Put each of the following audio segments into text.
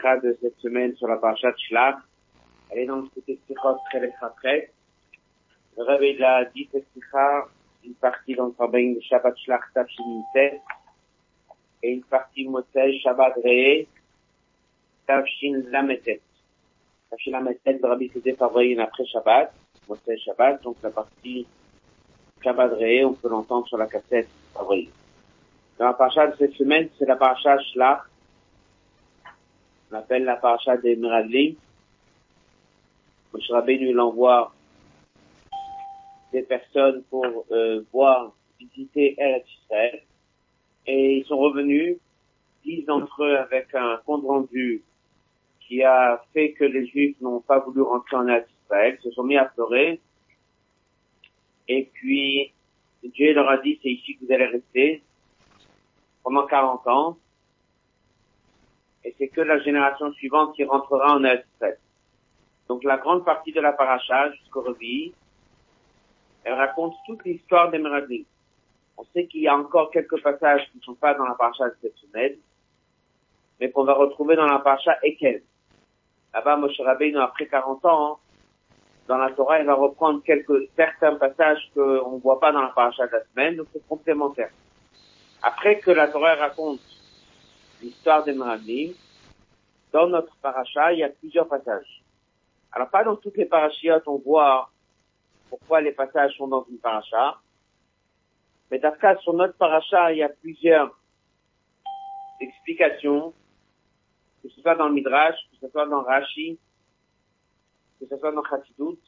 sikha de cette semaine sur la parasha de Shlach. Elle est dans côté sikha très très Le Rebbe, il a dit cette sikha, une partie dans le Rabbein de Shabbat Shlach Tafshin et une partie Motsei Shabbat Re'e Tafshin Lametet. Tafshin Lametet, le Rabbi Favrein après Shabbat, Motsei Shabbat, donc la partie Shabbat Re'e, on peut l'entendre sur la cassette Favrein. Dans la paracha de cette semaine, c'est la paracha Shlach, on appelle la paracha des Meraglim. Moshe Rabbeinu l'envoie des personnes pour euh, voir, visiter Eretz Israël. Et ils sont revenus, dix d'entre eux avec un compte rendu qui a fait que les Juifs n'ont pas voulu rentrer en Eretz Israël, se sont mis à pleurer. Et puis, Dieu leur a dit, c'est ici que vous allez rester pendant 40 ans et c'est que la génération suivante qui rentrera en Israël. Donc la grande partie de la paracha jusqu'au Revi, elle raconte toute l'histoire des Meraglim. On sait qu'il y a encore quelques passages qui ne sont pas dans la paracha de cette semaine, mais qu'on va retrouver dans la paracha Ekel. Là-bas, Moshe Rabbeinu, après 40 ans, dans la Torah, il va reprendre quelques, certains passages qu'on ne voit pas dans la paracha de la semaine, donc c'est complémentaire. Après que la Torah raconte l'histoire des Meraglim, dans notre paracha, il y a plusieurs passages. Alors pas dans toutes les parachiotes on voit pourquoi les passages sont dans une paracha, mais cas sur notre paracha, il y a plusieurs explications, que ce soit dans le Midrash, que ce soit dans Rashi, que ce soit dans Chassidut.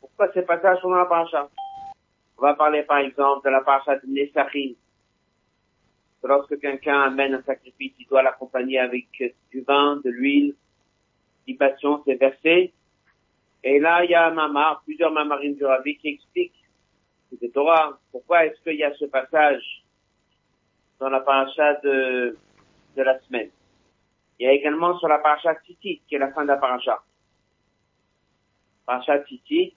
Pourquoi ces passages sont dans la paracha? On va parler par exemple de la paracha de Nesachim, lorsque quelqu'un amène un sacrifice, il doit l'accompagner avec du vin, de l'huile, libation, c'est versé. Et là, il y a un mamar, plusieurs mamarines du Rabbi qui expliquent, c'est Torah, pourquoi est-ce qu'il y a ce passage dans la paracha de, de la semaine? Il y a également sur la paracha Titit, qui est la fin de la paracha. Paracha Titit,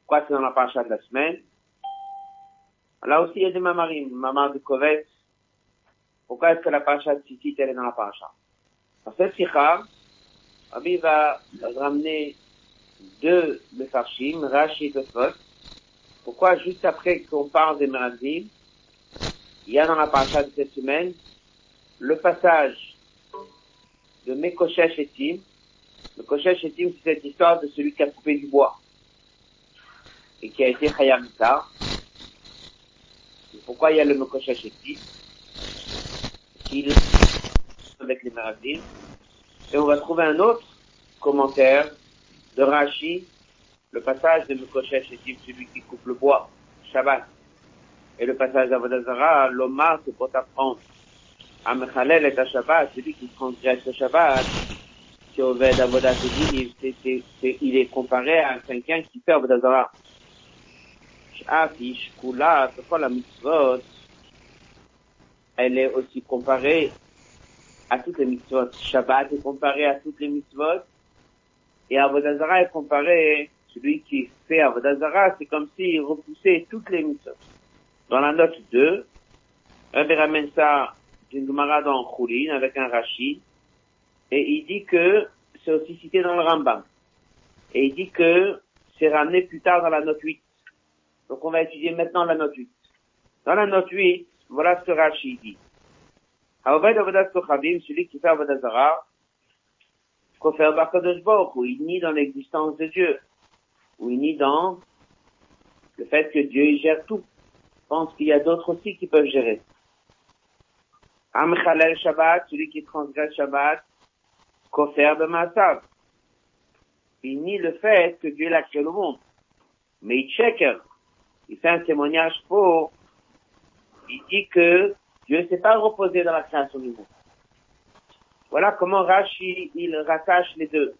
pourquoi c'est dans la paracha de la semaine? Là aussi, il y a des mamarines, mamar de Kovetz, pourquoi est-ce que la paracha de Tzitzit, elle est dans la paracha? Dans cette sikha, Rabbi va ramener deux Mefarshim, Rashi et Tosfot. Pourquoi? Juste après qu'on parle des Meradim, il y a dans la paracha de cette semaine le passage de Mekoshesh et Tim. Mekoshesh et Tim, c'est cette histoire de celui qui a coupé du bois et qui a été Chayamita. Pourquoi il y a le Mekoshesh et Tim avec les. Et on va trouver un autre commentaire de Rashi, le passage de Mekoshesh et celui qui coupe le bois, Shabbat. Et le passage d'Avodazara, l'Omar, c'est pour t'apprendre. À Mechalel et à Shabbat, celui qui transgresse le Shabbat, c'est Oved il est comparé à quelqu'un qui fait Avodazara. Shafish, Kula, c'est quoi la mitzvot? Elle est aussi comparée à toutes les mitzvot. Shabbat est comparé à toutes les mitzvot. Et Avodazara est comparé, celui qui fait Avodazara, c'est comme s'il repoussait toutes les mitzvot. Dans la note 2, Rabbi ramène ça d'une Gemara dans Choulin avec un Rashi. Et il dit que c'est aussi cité dans le Rambam. Et il dit que c'est ramené plus tard dans la note 8. Donc on va étudier maintenant la note 8. Dans la note 8, voilà ce que Rashi dit. Aoved Avodat Kochavim, celui qui fait Avodat Zara, Kofer Bakadosh Baruch, où il nie dans l'existence de Dieu, où il nie dans le fait que Dieu gère tout. pense qu'il y a d'autres aussi qui peuvent gérer. Amchalel Shabbat, celui qui transgresse Shabbat, Kofer Bemasav. Il nie le fait que Dieu l'a créé le monde. Mais il checker. Il fait un témoignage faux il dit que Dieu ne s'est pas reposé dans la création du monde. Voilà comment Rashi, il rattache les deux.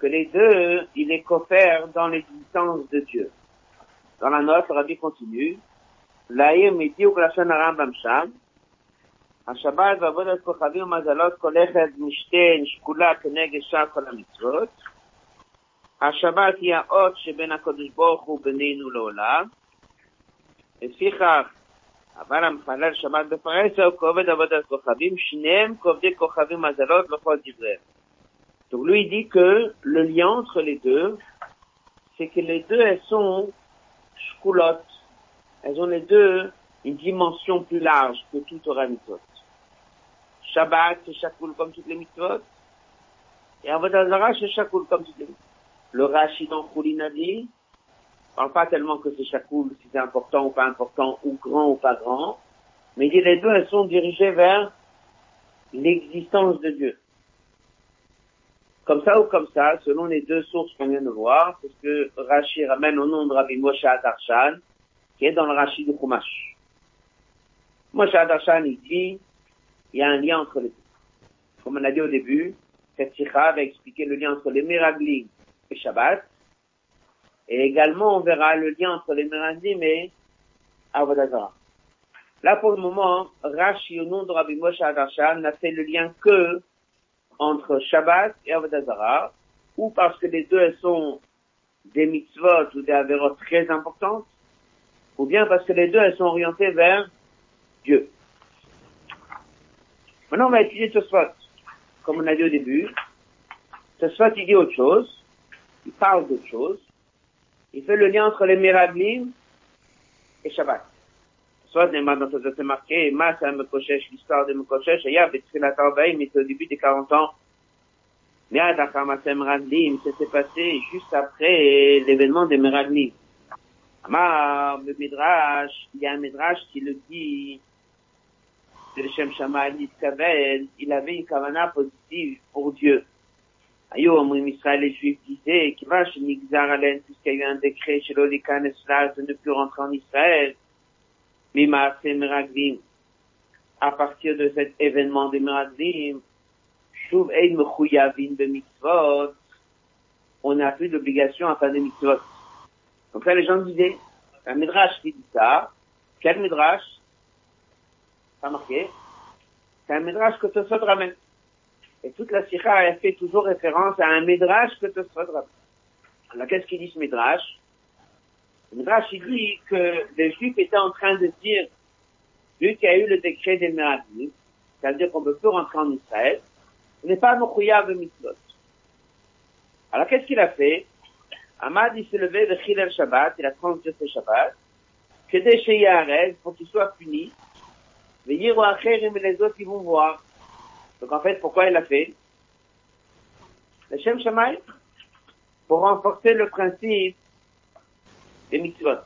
Que les deux, il est coffert dans l'existence de Dieu. Dans la note, Rabbi continue. L'Aïr miti ou Klashon Arambam Sham. השבת ועבודת כוכבים ומזלות כל אחד משתה נשקולה כנגד שאר כל המצוות. השבת היא האות שבין הקדוש ברוך הוא בינינו לעולם. לפיכך אבל המחלל שבת בפרס הוא כובד עבודת כוכבים, שניהם כובדי כוכבים מזלות לכל דבריהם. Donc lui il dit que le lien entre les deux, c'est que les deux elles sont shkulot, elles ont les deux une dimension plus large que tout Torah mitzvot. Shabbat c'est shakul comme toutes les mitzvot, et Avodah Zarah c'est shakul comme toutes les mitzvot. Le Rashi dans Choulin a dit, parle pas tellement que c'est chakoul, si c'est important ou pas important, ou grand ou pas grand, mais les deux, elles sont dirigées vers l'existence de Dieu. Comme ça ou comme ça, selon les deux sources qu'on vient de voir, parce que Rashi ramène au nom de Rabbi Moshe Adarshan, qui est dans le Rashi du Chumash. Moshe Adarshan, il dit, il y a un lien entre les deux. Comme on a dit au début, cette sikha va expliquer le lien entre les miraglim et Shabbat, et également, on verra le lien entre les Meradim et Avodazara. Là, pour le moment, Rashi, au nom de Rabbi Moshe Adarshan, n'a fait le lien que entre Shabbat et Avodazara, ou parce que les deux elles sont des mitzvot ou des avérotes très importantes, ou bien parce que les deux elles sont orientées vers Dieu. Maintenant, on va étudier Tosfot. Comme on a dit au début, Tosfot, il dit autre chose, il parle d'autre chose, il fait le lien entre les miraglim et Shabbat. Soit c'est marqué, Mas à Mekoshesh, l'histoire de Mekoshesh, et il y a Betfilat Arbaïm, mais c'est au début des 40 ans. Miad Achamasem Radlim, ça s'est passé juste après l'événement des Miraglim. Amar, le Midrash, il y a un Midrash qui le dit, de Shem Shammai Kavel, il avait une kavana positive pour Dieu. Israël, les Juifs disaient, puisqu'il y a eu un décret chez l'Olikan de ne plus rentrer en Israël, à partir de cet événement des Meraglim, on n'a plus d'obligation à faire des mitzvot. Donc là, les gens disaient, un Midrash qui dit ça, quel Midrash? Pas marqué. C'est un Midrash que Tosot ramène. Et toute la sikha a fait toujours référence à un midrash que Tosfot ramène. Alors qu'est-ce qu'il dit ce midrash? Le midrash il dit que les juifs étaient en train de dire, vu qu'il y a eu le décret des Meradim, c'est-à-dire qu'on ne peut plus rentrer en Israël, on n'est pas de mitzvot. Alors qu'est-ce qu'il a fait? Ahmad il s'est levé de Chilel Shabbat, il a transgressé le Shabbat, que des pour qu'il soit puni, mais et les autres ils vont voir. Donc en fait, pourquoi il l'a fait Le Shem Shamaï Pour renforcer le principe des mitzvot.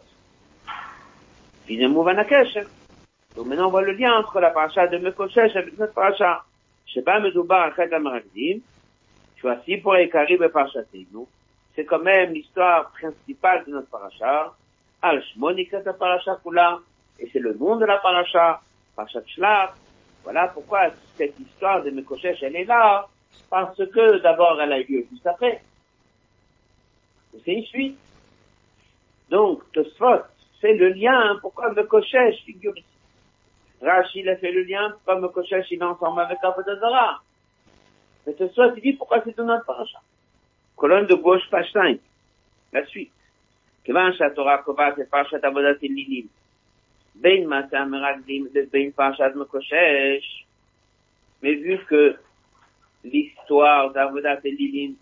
Finalement, Vanakesh. Donc maintenant, on voit le lien entre la paracha de Mekoshesh avec notre paracha. Sheba Medoubar Achet Amaragdim. Choisi pour les Karib et nous. C'est quand même l'histoire principale de notre paracha. Al Shmonikat paracha Kula. Et c'est le nom de la paracha. Parashat Shlach. Voilà pourquoi cette histoire de Mekoshesh, elle est là, parce que d'abord elle a eu lieu juste après. C'est une suite. Donc, Tosfot, c'est le lien, pourquoi Mekoshesh figure ici. Rachid a fait le lien, pourquoi Mekoshesh il est ensemble avec Avodazara. Mais Tosfot, il dit pourquoi c'est dans notre paracha. Colonne de gauche, page 5. La suite. Kevan Torah Kovat et Parashat. Mais vu que l'histoire d'Avodat Elilim,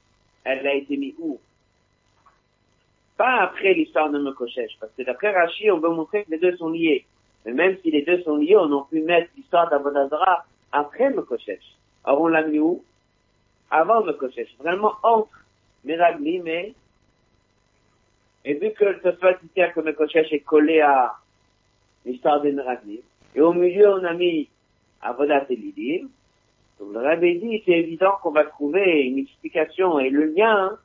elle a été mise où? Pas après l'histoire de Mekoshesh, parce que d'après Rashi, on veut montrer que les deux sont liés. Mais même si les deux sont liés, on a pu mettre l'histoire d'Avodazara après Mekoshesh. Alors on l'a mis où? Avant Mekoshesh. Vraiment entre Meraglim et, et vu que le Tosfat que Mekoshesh est collé à l'histoire des Meraglim. Et au milieu, on a mis Avodat et Lidim. Donc le Rabbi dit, c'est évident qu'on va trouver une explication et le lien,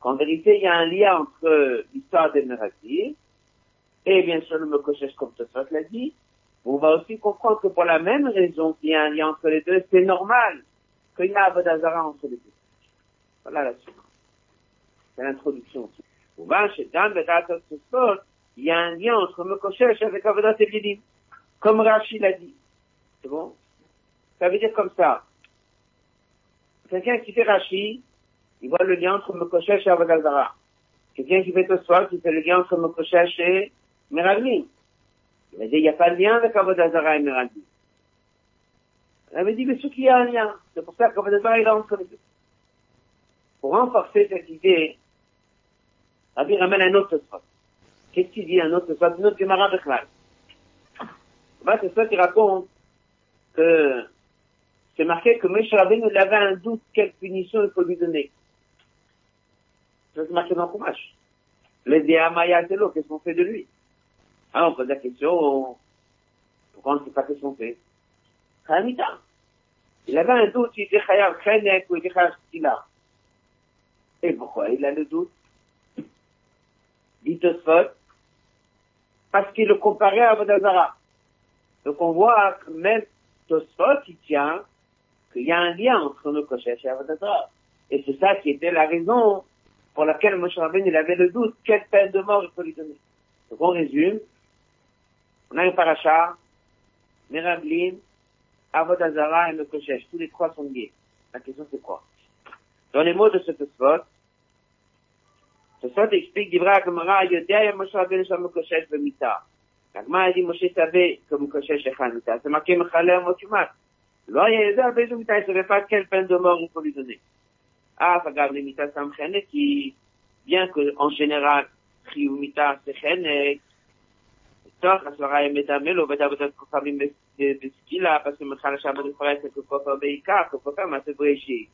qu'en vérité, il y a un lien entre l'histoire des Meraglim et bien sûr le Mekoshesh, comme Tosfot l'a dit. On va aussi comprendre que pour la même raison qu'il y a un lien entre les deux, c'est normal qu'il y ait Avodazara entre les deux. Voilà la suite. C'est l'introduction. On va chez Dan Tosfot, il y a un lien entre Mekoshesh avec Avodat Lidim, comme Rashi l'a dit. C'est bon? Ça veut dire comme ça. Quelqu'un qui fait Rashi, il voit le lien entre Mekoshesh et Avodah Quelqu'un qui fait Tosfot, il fait le lien entre Mekoshesh et Meraglim. Il a dit, il n'y a pas de lien avec Avodazara et Meraglim. Il avait dit, mais ce qu'il y a un lien. C'est pour ça qu'Avodazara, il a entre les deux. Pour renforcer cette idée, Rabbi ramène un autre spot. Qu'est-ce qu'il dit un autre spot? Une autre Gemara Bechlal. Bah, c'est ça qui raconte que c'est marqué que Moshe Rabbeinu il avait un doute quelle punition il faut lui donner. Ça, c'est marqué dans le Kumash. Les Déamaya Telo, qu'est-ce qu'on fait de lui? Ah, on pose la question, pourquoi on ne sait pas qu'est-ce qu'on fait? Khamita. Il avait un doute, il était Khenek ou il était Stila. Et pourquoi il a le doute? Dit Tosfot, parce qu'il le comparait à Vodazara. Donc on voit que même Tosfot, il tient qu'il y a un lien entre nos Koshesh et Avodatara. Et c'est ça qui était la raison pour laquelle Moshe Rabbeinu il avait le doute quelle peine de mort il faut lui donner. Donc on résume. On a un paracha, Meraglim, Avodazara et le Koshesh. Tous les trois sont liés. La question c'est quoi? Dans les mots de ce Tosfot, תוספות הספיק דברי הגמרא יודע יום משה רבינו שם מקושש במיטה. הגמרא ידי משה תווה כמקושש אחד מיטה, זה מכה מחלה אמות יומת. לא היה יודע באיזו מיטה יסרפת כן פן דומור ופולידוני. אף אגב למיטה שם חנק כי היא און qu'en חיוב חיומיתה שחנק, לפתוח עשרה ימי דמי לו ודעבודת כוכבים בסקילה, פסום מחל השבת ופרסת וכופר בעיקר, כופר מעשה בראשית.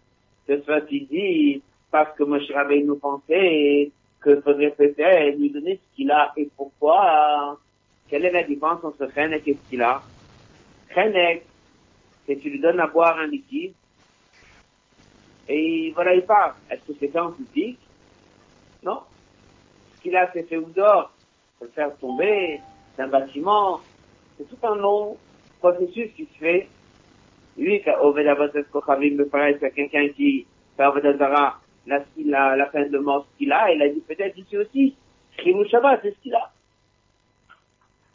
תוספת עידית parce que Moshe nous pensait que faudrait peut-être lui donner ce qu'il a, et pourquoi, quelle est la différence entre Chenek et ce qu'il a? Chenek, c'est tu lui donnes à boire un liquide, et voilà, il part. Est-ce que c'est en public? Non. Ce qu'il a, c'est fait dehors? Faut le faire tomber d'un bâtiment. C'est tout un long processus qui se fait. Lui, au Vedabatas Kochavim, me paraît, c'est quelqu'un qui fait au Vedazara la, la, la peine de mort ce qu'il a, il a dit peut-être ici aussi, Chimou Shabbat, c'est ce qu'il a.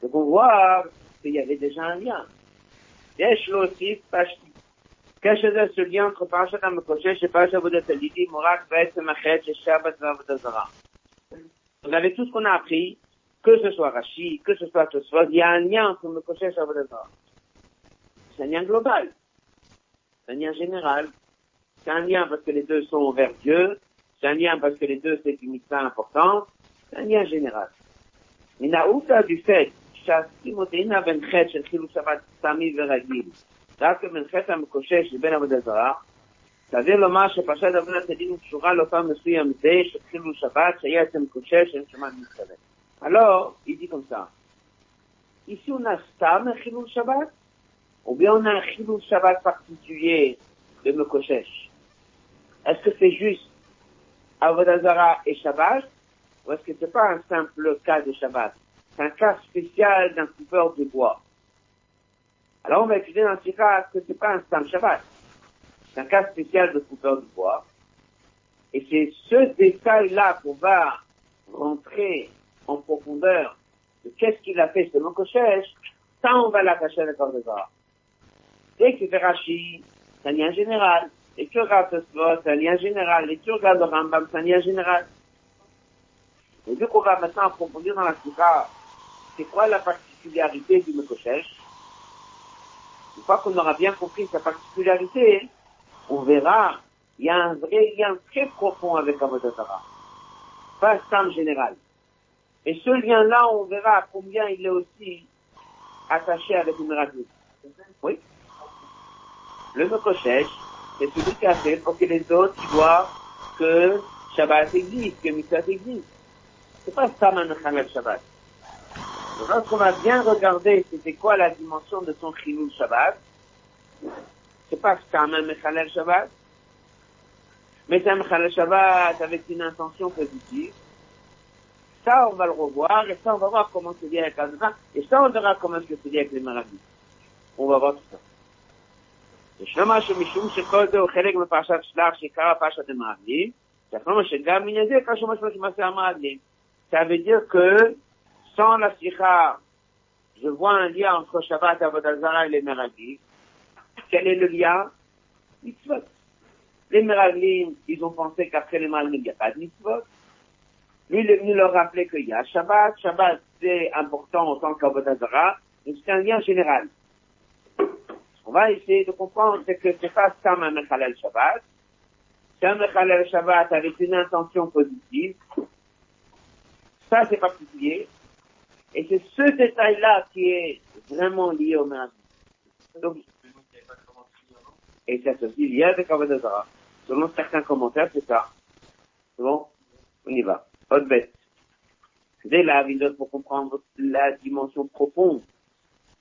Donc on voit qu'il y avait déjà un lien. יש להוסיף קשר זה ce lien entre פרשת המקושש ופרשת עבודת הלידים הוא רק בעצם החטא של שבת ועבודה זרה. Donc avec tout ce qu'on a appris, que ce soit Rashi, que ce soit Tosfot, il y a un lien entre le Mekoshesh et Avodah Zarah. C'est un lien global. C'est un lien général. C'est un lien parce que les deux sont vers Dieu. C'est un lien parce que les deux c'est une mission importante. C'est un lien général. Mais Naouta du fait שהסימותינה בין חטא של חילול שבת סמי ורגיל, דווקא בין חטא המקושש לבין עבודה זרה, סביר לומר שפרשת עבודת הדין קשורה לאופן מסוים זה של חילול שבת שהיה אצל מקושש שאין שבת מתכוון. Alors, il dit comme ça. Ici, on a Stam, un Chilul Shabbat, ou bien on a un Chilul Shabbat particulier de Mekoshesh. est-ce que c'est juste Avodazara et Shabbat, ou est-ce que c'est pas un simple cas de Shabbat? C'est un cas spécial d'un coupeur de bois. Alors on va étudier dans ce cas que c'est pas un Stam Shabbat? C'est un cas spécial de coupeur de bois. Et c'est ce détail-là qu'on va rentrer en profondeur de qu'est-ce qu'il a fait ce Mokoshesh, ça on va l'attacher à Zara. Dès que fais Rashi, c'est un lien général. Et tu regardes Tosfot, c'est un lien général. Et tu regardes le Rambam, c'est un lien général. Et vu qu'on va maintenant approfondir dans la Sikha, c'est quoi la particularité du Mekoshesh? Une fois qu'on aura bien compris sa particularité, on verra, il y a un vrai lien très profond avec Avodazara. Pas stand général. Et ce lien-là, on verra combien il est aussi attaché avec une radio. Oui. Le Mekoshesh, c'est celui qui a pour que les autres voient que Shabbat existe, que Mitzvah existe. C'est pas ça, Manachamel Shabbat. Lorsqu'on va bien regarder c'était quoi la dimension de son Chilul Shabbat, c'est pas même Mechalel Shabbat, mais c'est un Mechalel Shabbat avec une intention positive. Ça, on va le revoir, et ça, on va voir comment c'est lié avec Azra, et ça, on verra comment c'est lié avec les maladies. On va voir tout ça. ישנו משהו משום שכל זה הוא חלק מפרשת שלח שקרא פרשת המעגלים, שאחרונה שגם מן זה קשור משהו שמעשה המעגלים. Ça veut dire que sans la sikha, je vois un lien entre Shabbat, Avodazara et les Meraglim. Quel est le lien Mitzvot. Les Meraglim, ils ont pensé qu'après les Meraglim, il n'y a pas de mitzvot. Lui, il est venu leur rappeler qu'il y a Shabbat. Shabbat, c'est important en tant qu'Avodazara, mais c'est un lien général. On va essayer de comprendre que c'est pas comme un Mechalel Shabbat, c'est un Mechalel Shabbat avec une intention positive. Ça, c'est particulier. Et c'est ce détail-là qui est vraiment lié au Merabim. Donc, et ça aussi il y a des Kavodazara. Selon certains commentaires, c'est ça. Bon? On y va. Autre bête. Dès la vidéo pour comprendre la dimension profonde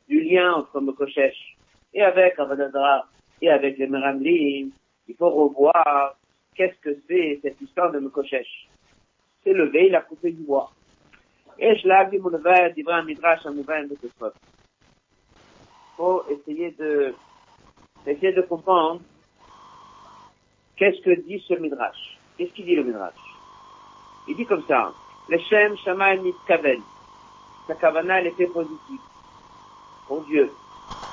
du lien entre Mekoshesh et avec Kavodazara et avec les Meramlim, il faut revoir qu'est-ce que c'est cette histoire de Mekoshesh. C'est levé, il a coupé du bois. Et je l'ai dit, mon d'Ibrahim Midrash, nouvel de ce faut essayer de, essayer de comprendre qu'est-ce que dit ce Midrash. Qu'est-ce qu'il dit le Midrash? Il dit comme ça, le Shem Shamaim Mitkaven. Sa kavana, elle était positive. Pour Dieu.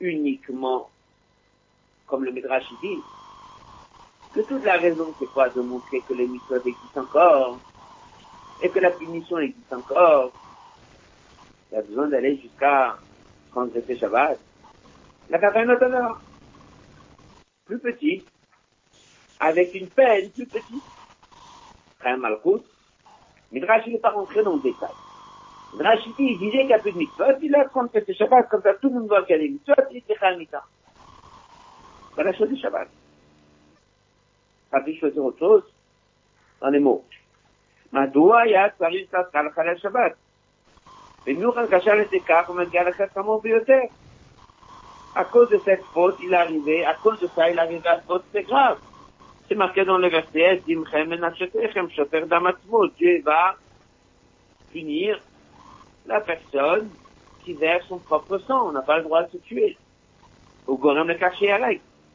uniquement, comme le Midrash dit, que toute la raison c'est quoi de montrer que les mitzvot existent encore, et que la punition existe encore, il y a besoin d'aller jusqu'à transgresser Shabbat. La Kavanah plus petite, avec une peine plus petite, très malcoute, Midrash il n'est pas rentré dans le détail. Midrash il dit, il disait qu'il n'y a plus de mitzvot, il a transgressé Shabbat, comme ça tout le monde voit qu'il y a des mitzvot, il était Khamita. C'est la chose du Shabbat. Pas pu choisir autre chose dans les mots. מדוע היה צריך לעשות לחלל שבת? במיוחד כאשר לתיקח ומגיע לחטא חמור ביותר. À cause de cette faute, il est arrivé, à cause de ça, il est arrivé à cette faute, c'est grave. C'est marqué dans le verset, Dimchem enachetechem shofer damatzmo. Dieu va punir la personne qui verse son propre sang. On n'a pas le droit de se tuer. Au Gorem le caché à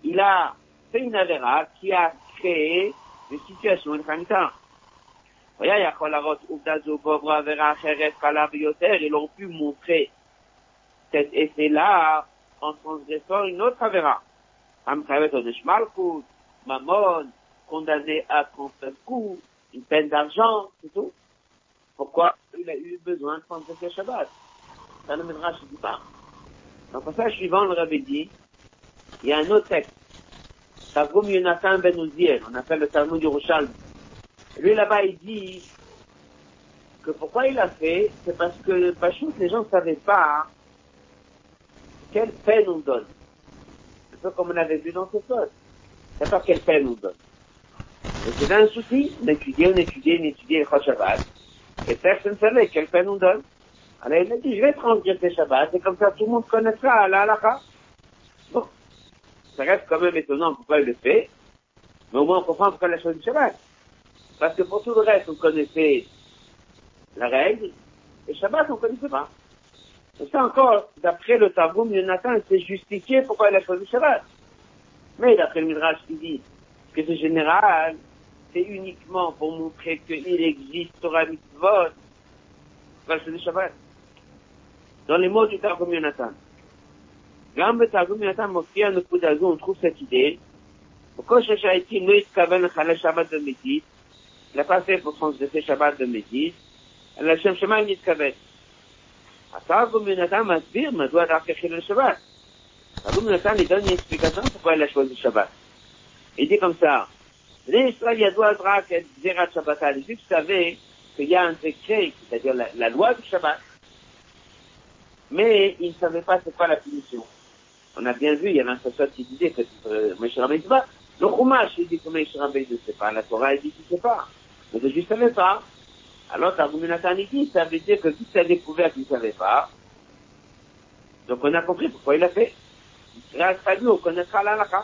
Il a fait une avéra qui a créé des situations de Khamita. Il aurait pu montrer cet effet-là en transgressant une autre avéra. Mammon, condamné à 39 coups, une peine d'argent, c'est tout. Pourquoi il a eu besoin de prendre ce Shabbat Ça ne mènera, je dis pas. Dans le passage suivant, le rabbi dit, il y a un autre texte. Targum Yonatan ben Uziel, on appelle le Talmud du Rochal. Lui là-bas, il dit que pourquoi il a fait, c'est parce que les gens ne savaient pas quelle peine on donne. Un peu comme on avait vu dans ce poste. C'est pas quelle peine on donne. Et c'est un souci, on étudiait, on étudiait, on étudiait le Shabbat, et personne ne savait quelle peine on donne. Alors il a dit, je vais transgresser Shabbat, et comme ça tout le monde connaîtra la halakha. Bon. Ça reste quand même étonnant pourquoi il le fait, mais au moins on comprend pourquoi la chose du Shabbat. Parce que pour tout le reste, on connaissait la règle, et Shabbat, on ne connaissait pas. Et ça encore, d'après le Targum, Jonathan s'est justifié pourquoi il a choisi Shabbat. Mais d'après le Midrash qui dit que c'est général, c'est uniquement pour montrer qu'il existe Torah Mitzvot, pourquoi il a choisi Shabbat. Dans les mots du Targum Jonathan. גם בתרגום יונתן מופיע הנקודה הזו, on trouve cette idée. בכל שהייתי לא התכוון לחלל שבת במתית, il n'a pas fait pour transgresser Shabbat de Métis, אלא לשם שמיים נתכוון. התרגום יונתן מסביר מדוע דווקא חילל שבת. התרגום יונתן lui donne une explication pourquoi il a choisi Shabbat. Il dit comme ça, L'Israël Yadoua Azra, Zera Shabbat, les Juifs savaient qu'il y a un décret, c'est-à-dire la, loi du Shabbat, mais ils ne savaient pas c'est quoi la punition. On a bien vu, il y avait un sachet qui disait que euh, Moshe Rabbeinu pas. Le Chumash, il dit que Moshe Rabbeinu sait pas, la Torah, il dit qu'il ne sait pas. Mais le Juif ne savait pas. Alors, Targuminatan, il dit, ça veut dire que toute la découvert, il ne savait pas. Donc, on a compris pourquoi il a fait. Grâce à lui, on connaîtra l'Alakha.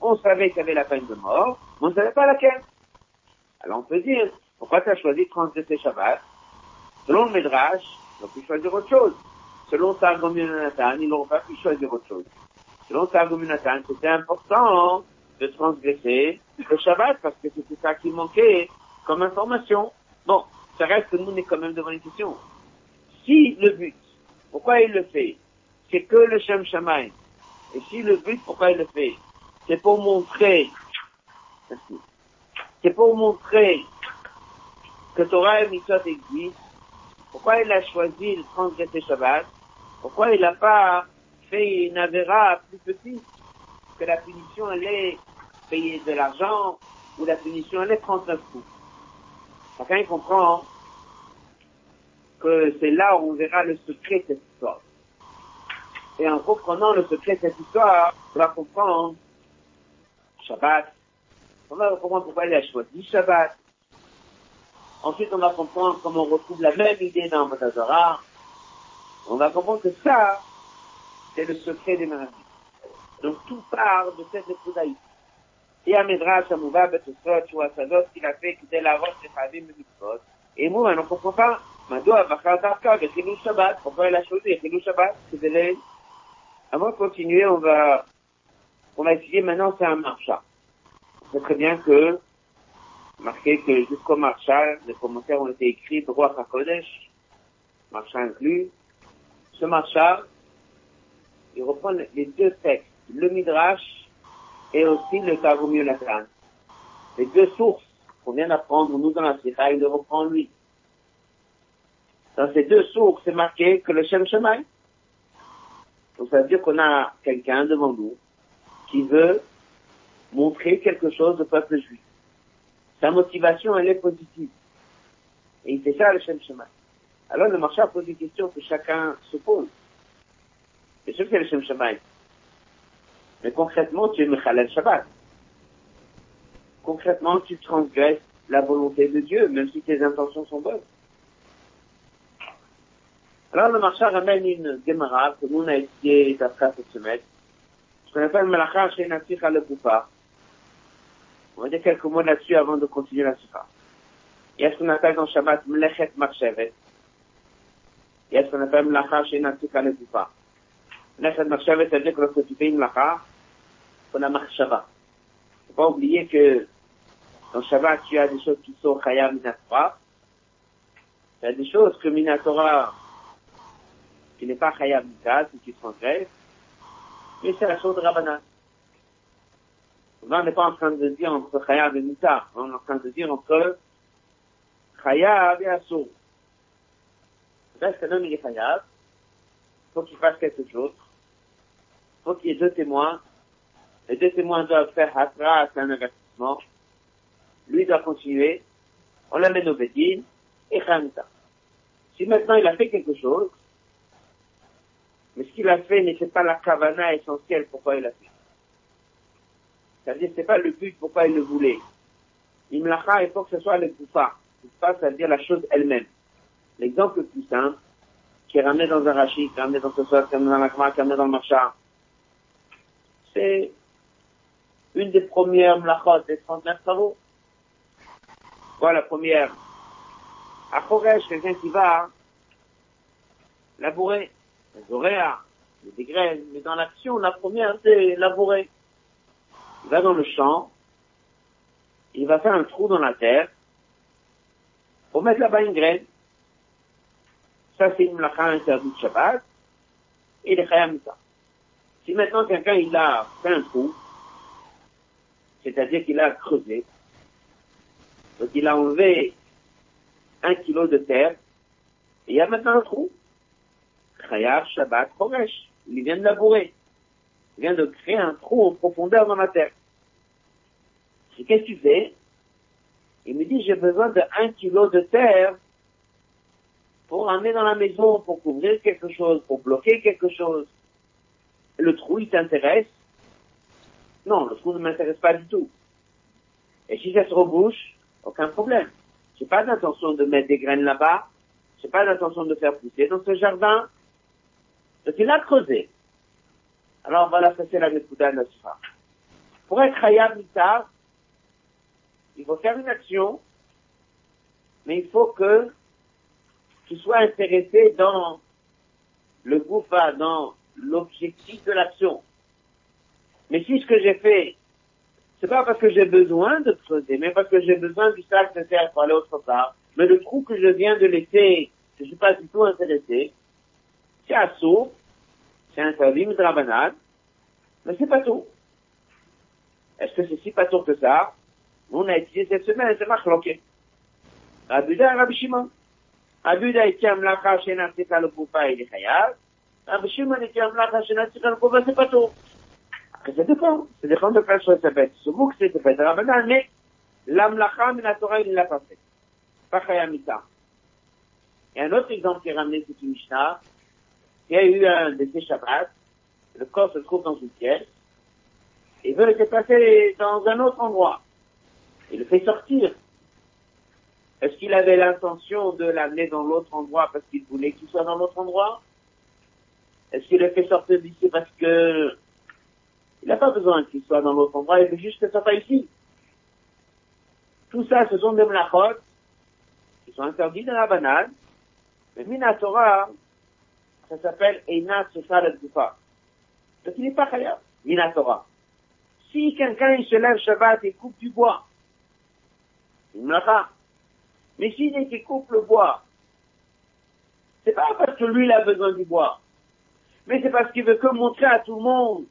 On savait qu'il y avait la peine de mort, mais on ne savait pas laquelle. Alors on peut dire, pourquoi tu as choisi de transgresser Shabbat Selon le Midrash, ils ont pu choisir autre chose. Selon Targum ils n'auront pas pu choisir autre chose. Selon Targum c'était important de transgresser le Shabbat parce que c'était ça qui manquait comme information. Bon, ça reste que nous, on est quand même devant une question. Si le but, pourquoi il le fait, c'est que le Shem Shamaim, et si le but, pourquoi il le fait, c'est pour montrer, c'est pour montrer que Torah et Mitzvot existent, pourquoi il a choisi de transgresser Shabbat? Pourquoi il n'a pas fait une avéra plus petite? Que la punition allait payer de l'argent ou la punition allait 39 coups Chacun comprend que c'est là où on verra le secret de cette histoire. Et en comprenant le secret de cette histoire, on va comprendre Shabbat. On va comprendre pourquoi il a choisi Shabbat. Ensuite, on va comprendre comment on retrouve la même idée dans Matazara. On va comprendre que ça, c'est le secret des maladies. Donc tout part de cette épouse Et à Midrash, à Mouva, Betosot, ou à Sadot, il a fait dès la roche, c'est Chadim, Mitzvot. Et moi, on ne comprend pas. Madoua, Bachar Darka, Bechilou Shabbat. Pourquoi il a choisi Bechilou Shabbat? C'est de. Avant de continuer, on va, on va étudier maintenant, c'est un marcha. Sait très bien que marqué que jusqu'au marcha, les commentaires ont été écrits droit à Kodesh, marcha inclus. Ce marcha, il reprend les deux textes, le Midrash et aussi le Targum Yonatan. Les deux sources qu'on vient d'apprendre, nous, dans la Sikha, il le reprend lui. Dans ces deux sources, c'est marqué que le Shem Shemai. Donc ça veut dire qu'on a quelqu'un devant nous qui veut montrer quelque chose au peuple juif. Sa motivation, elle est positive. Et il fait ça le Shem Shemai. Alors le marchand pose une question que chacun se pose. Bien sûr que c'est le Shem. Mais concrètement, tu es Mechalel Shabbat. Concrètement, tu transgresses la volonté de Dieu, même si tes intentions sont bonnes. Alors le marchand ramène une Gemara que nous on a étudié d'après cette semaine. Ce qu'on appelle Malacha le Poupa. On va dire quelques mots là-dessus avant de continuer la sikha. Il y a ce qu'on appelle dans Shabbat Mlechet Marchevet. Il y a ce qu'on appelle Natsika le Poupa. Mlechet Marchevet, ça veut dire que lorsque tu fais une Mlacha, on a Marshava. Faut pas oublier que dans Shabbat, tu as des choses qui sont Chaya. Il y a des choses que Minatora, qui n'est pas Chaya Mitat, qui transgresse. Mais c'est la chose de Rabbanan. On n'est pas en train de dire entre Chayav et Moutar. On est en train de dire entre Chayav et Assour. Reste un homme, il est Chayav. Faut qu'il fasse quelque chose. Faut qu'il y ait deux témoins. Les deux témoins doivent faire Hatra, c'est un investissement. Lui doit continuer. On l'amène au Bédine et Khamita. Si maintenant il a fait quelque chose, mais ce qu'il a fait n'était pas la kavana essentielle pourquoi il a fait. C'est-à-dire, c'est pas le but pourquoi il le voulait. Imlacha, il faut que ce soit le poufa. Poufa, c'est-à-dire la chose elle-même. L'exemple le plus simple, qui est ramené dans un rachis, qui est ramené dans ce soir, qui est ramené dans la qui est ramené dans le marcha, c'est une des premières mlachot des 39 travaux. Quoi, la première? À Choresh, quelqu'un qui va labourer, les oréas, les graines, mais dans l'action, la première, c'est labourer il va dans le champ, il va faire un trou dans la terre pour mettre là-bas une graine. Ça, c'est une lacha interdite de Shabbat. Et il est ça. Si maintenant quelqu'un, il a fait un trou, c'est-à-dire qu'il a creusé, donc il a enlevé un kilo de terre, et il y a maintenant un trou. Chayar, Shabbat. Il vient de labourer vient de créer un trou en profondeur dans la terre. Qu'est-ce que tu fais Il me dit, j'ai besoin de un kilo de terre pour amener dans la maison, pour couvrir quelque chose, pour bloquer quelque chose. le trou, il t'intéresse? Non, le trou ne m'intéresse pas du tout. Et si ça se rebouche, aucun problème. J'ai pas d'intention de mettre des graines là-bas. J'ai pas d'intention de faire pousser dans ce jardin. Donc il a creusé. Alors voilà, ça c'est la Nekuda. Pour être Hayab Mitar, il faut faire une action, mais il faut que tu sois intéressé dans le goufa, dans l'objectif de l'action. Mais si ce que j'ai fait, c'est pas parce que j'ai besoin de creuser, mais parce que j'ai besoin du sac de terre pour aller autre part, mais le trou que je viens de laisser, je suis pas du tout intéressé, c'est assaut, c'est interdit, banane, mais c'est pas tout. Est-ce que c'est si pas tout que ça? On a étudié cette semaine, c'est marqué. Abuda, Rabbi Shimon. Abuda, il tient mlacha, shenatika le poupa, il est khayab. Rabbi Shimon, il tient mlacha, shenatika le poupa, c'est pas tout. Après, ça dépend. Ça dépend de quelle chose ça être. Ce mot que c'est fait de Rabbanan, mais l'amlacha, mais la Torah, il ne l'a pas fait. Pas khayamita. Et un autre exemple qui est ramené, c'est une Mishnah. Il y a eu un de ces Shabbats. Le corps se trouve dans une pièce. Il veut le déplacer dans un autre endroit. Il le fait sortir. Est-ce qu'il avait l'intention de l'amener dans l'autre endroit parce qu'il voulait qu'il soit dans l'autre endroit? Est-ce qu'il le fait sortir d'ici parce que il n'a pas besoin qu'il soit dans l'autre endroit, il veut juste que ça soit ici. Tout ça, ce sont des mlachot qui sont interdits dans la banane. Mais Minatora, ça s'appelle Eina Sefal al Donc il n'est pas khayab, Minatora. Si quelqu'un il se lève Shabbat et coupe du bois, il me Mais s'il est qui coupe le bois, c'est pas parce que lui il a besoin du bois, mais c'est parce qu'il veut que montrer à tout le monde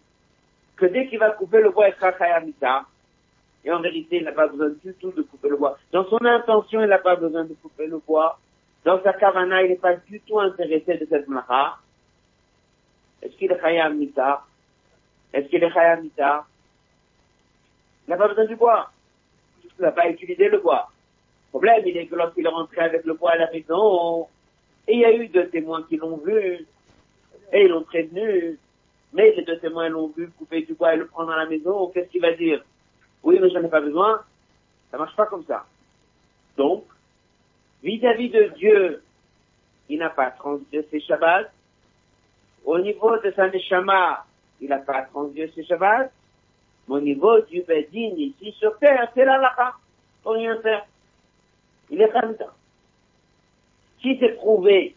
que dès qu'il va couper le bois, il sera khayamita. Et en vérité, il n'a pas besoin du tout de couper le bois. Dans son intention, il n'a pas besoin de couper le bois. Dans sa kavana, il n'est pas du tout intéressé de cette maha. Est-ce qu'il est khayamita Est-ce qu'il est khayamita Il n'a pas besoin du bois. Il n'a pas utilisé le bois. Le problème, il est que lorsqu'il est rentré avec le bois à la maison, et il y a eu deux témoins qui l'ont vu, et ils l'ont prévenu, mais les deux témoins l'ont vu couper du bois et le prendre à la maison, qu'est-ce qu'il va dire? Oui, mais j'en ai pas besoin. Ça marche pas comme ça. Donc, vis-à-vis de Dieu, il n'a pas transgressé Shabbat. Au niveau de sa neshama, il n'a pas transgressé Shabbat. Mais au niveau du Bedin, ici sur terre, c'est la lacha. Pour rien faire. Il est Khamita. Si c'est prouvé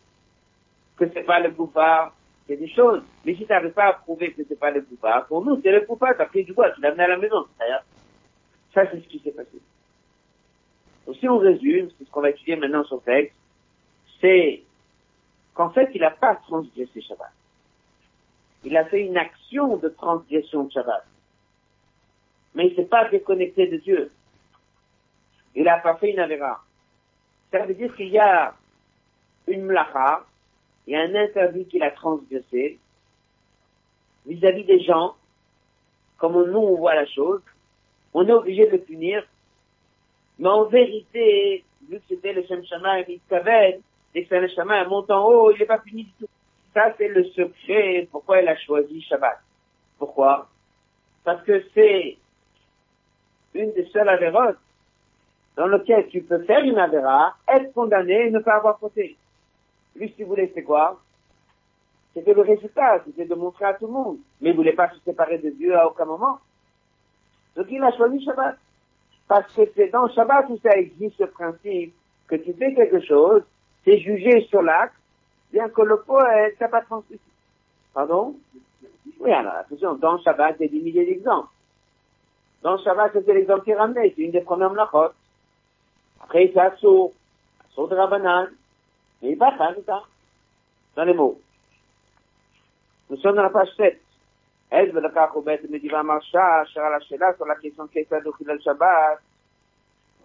que c'est pas le bouffard, c'est des choses. Mais si tu n'arrives pas à prouver que c'est pas le coupable, pour nous, c'est le coupable, t'as pris du bois, tu l'as amené à la maison. Ça, c'est ce qui s'est passé. Donc, si on résume, c'est ce qu'on va étudier maintenant sur le texte, c'est qu'en fait, il n'a pas transgressé Shabbat. Il a fait une action de transgression de Shabbat. Mais il s'est pas déconnecté de Dieu. Il n'a pas fait une avéra. Ça veut dire qu'il y a une mlacha, il y a un interdit qu'il a transgressé vis-à-vis des gens, comme nous on voit la chose, on est obligé de punir, mais en vérité, vu que c'était le Shem Shama et Mitkaved, et que le Shama monte en haut, il n'est pas puni du tout. Ça, c'est le secret pourquoi il a choisi Shabbat. Pourquoi? Parce que c'est une des seules avérotes dans lesquelles tu peux faire une avéra, être condamné et ne pas avoir fauté. Lui, si vous voulez, c'est quoi? C'était le résultat, c'était de montrer à tout le monde. Mais il voulait pas se séparer de Dieu à aucun moment. Donc il a choisi Shabbat. Parce que c'est dans Shabbat où ça existe ce principe que tu fais quelque chose, c'est jugé sur l'acte, bien que le poète n'a pas transmis. Pardon? Oui, alors attention, dans Shabbat, il y a des milliers d'exemples. Dans Shabbat, c'était l'exemple qui ramené, c'est une des premières mlachot. Après, c'est Assour, Assour de Rabbanan, mais il va ça. Dans les mots. Nous sommes dans la page 7. Elle, Marshah, sur la question de Shabbat.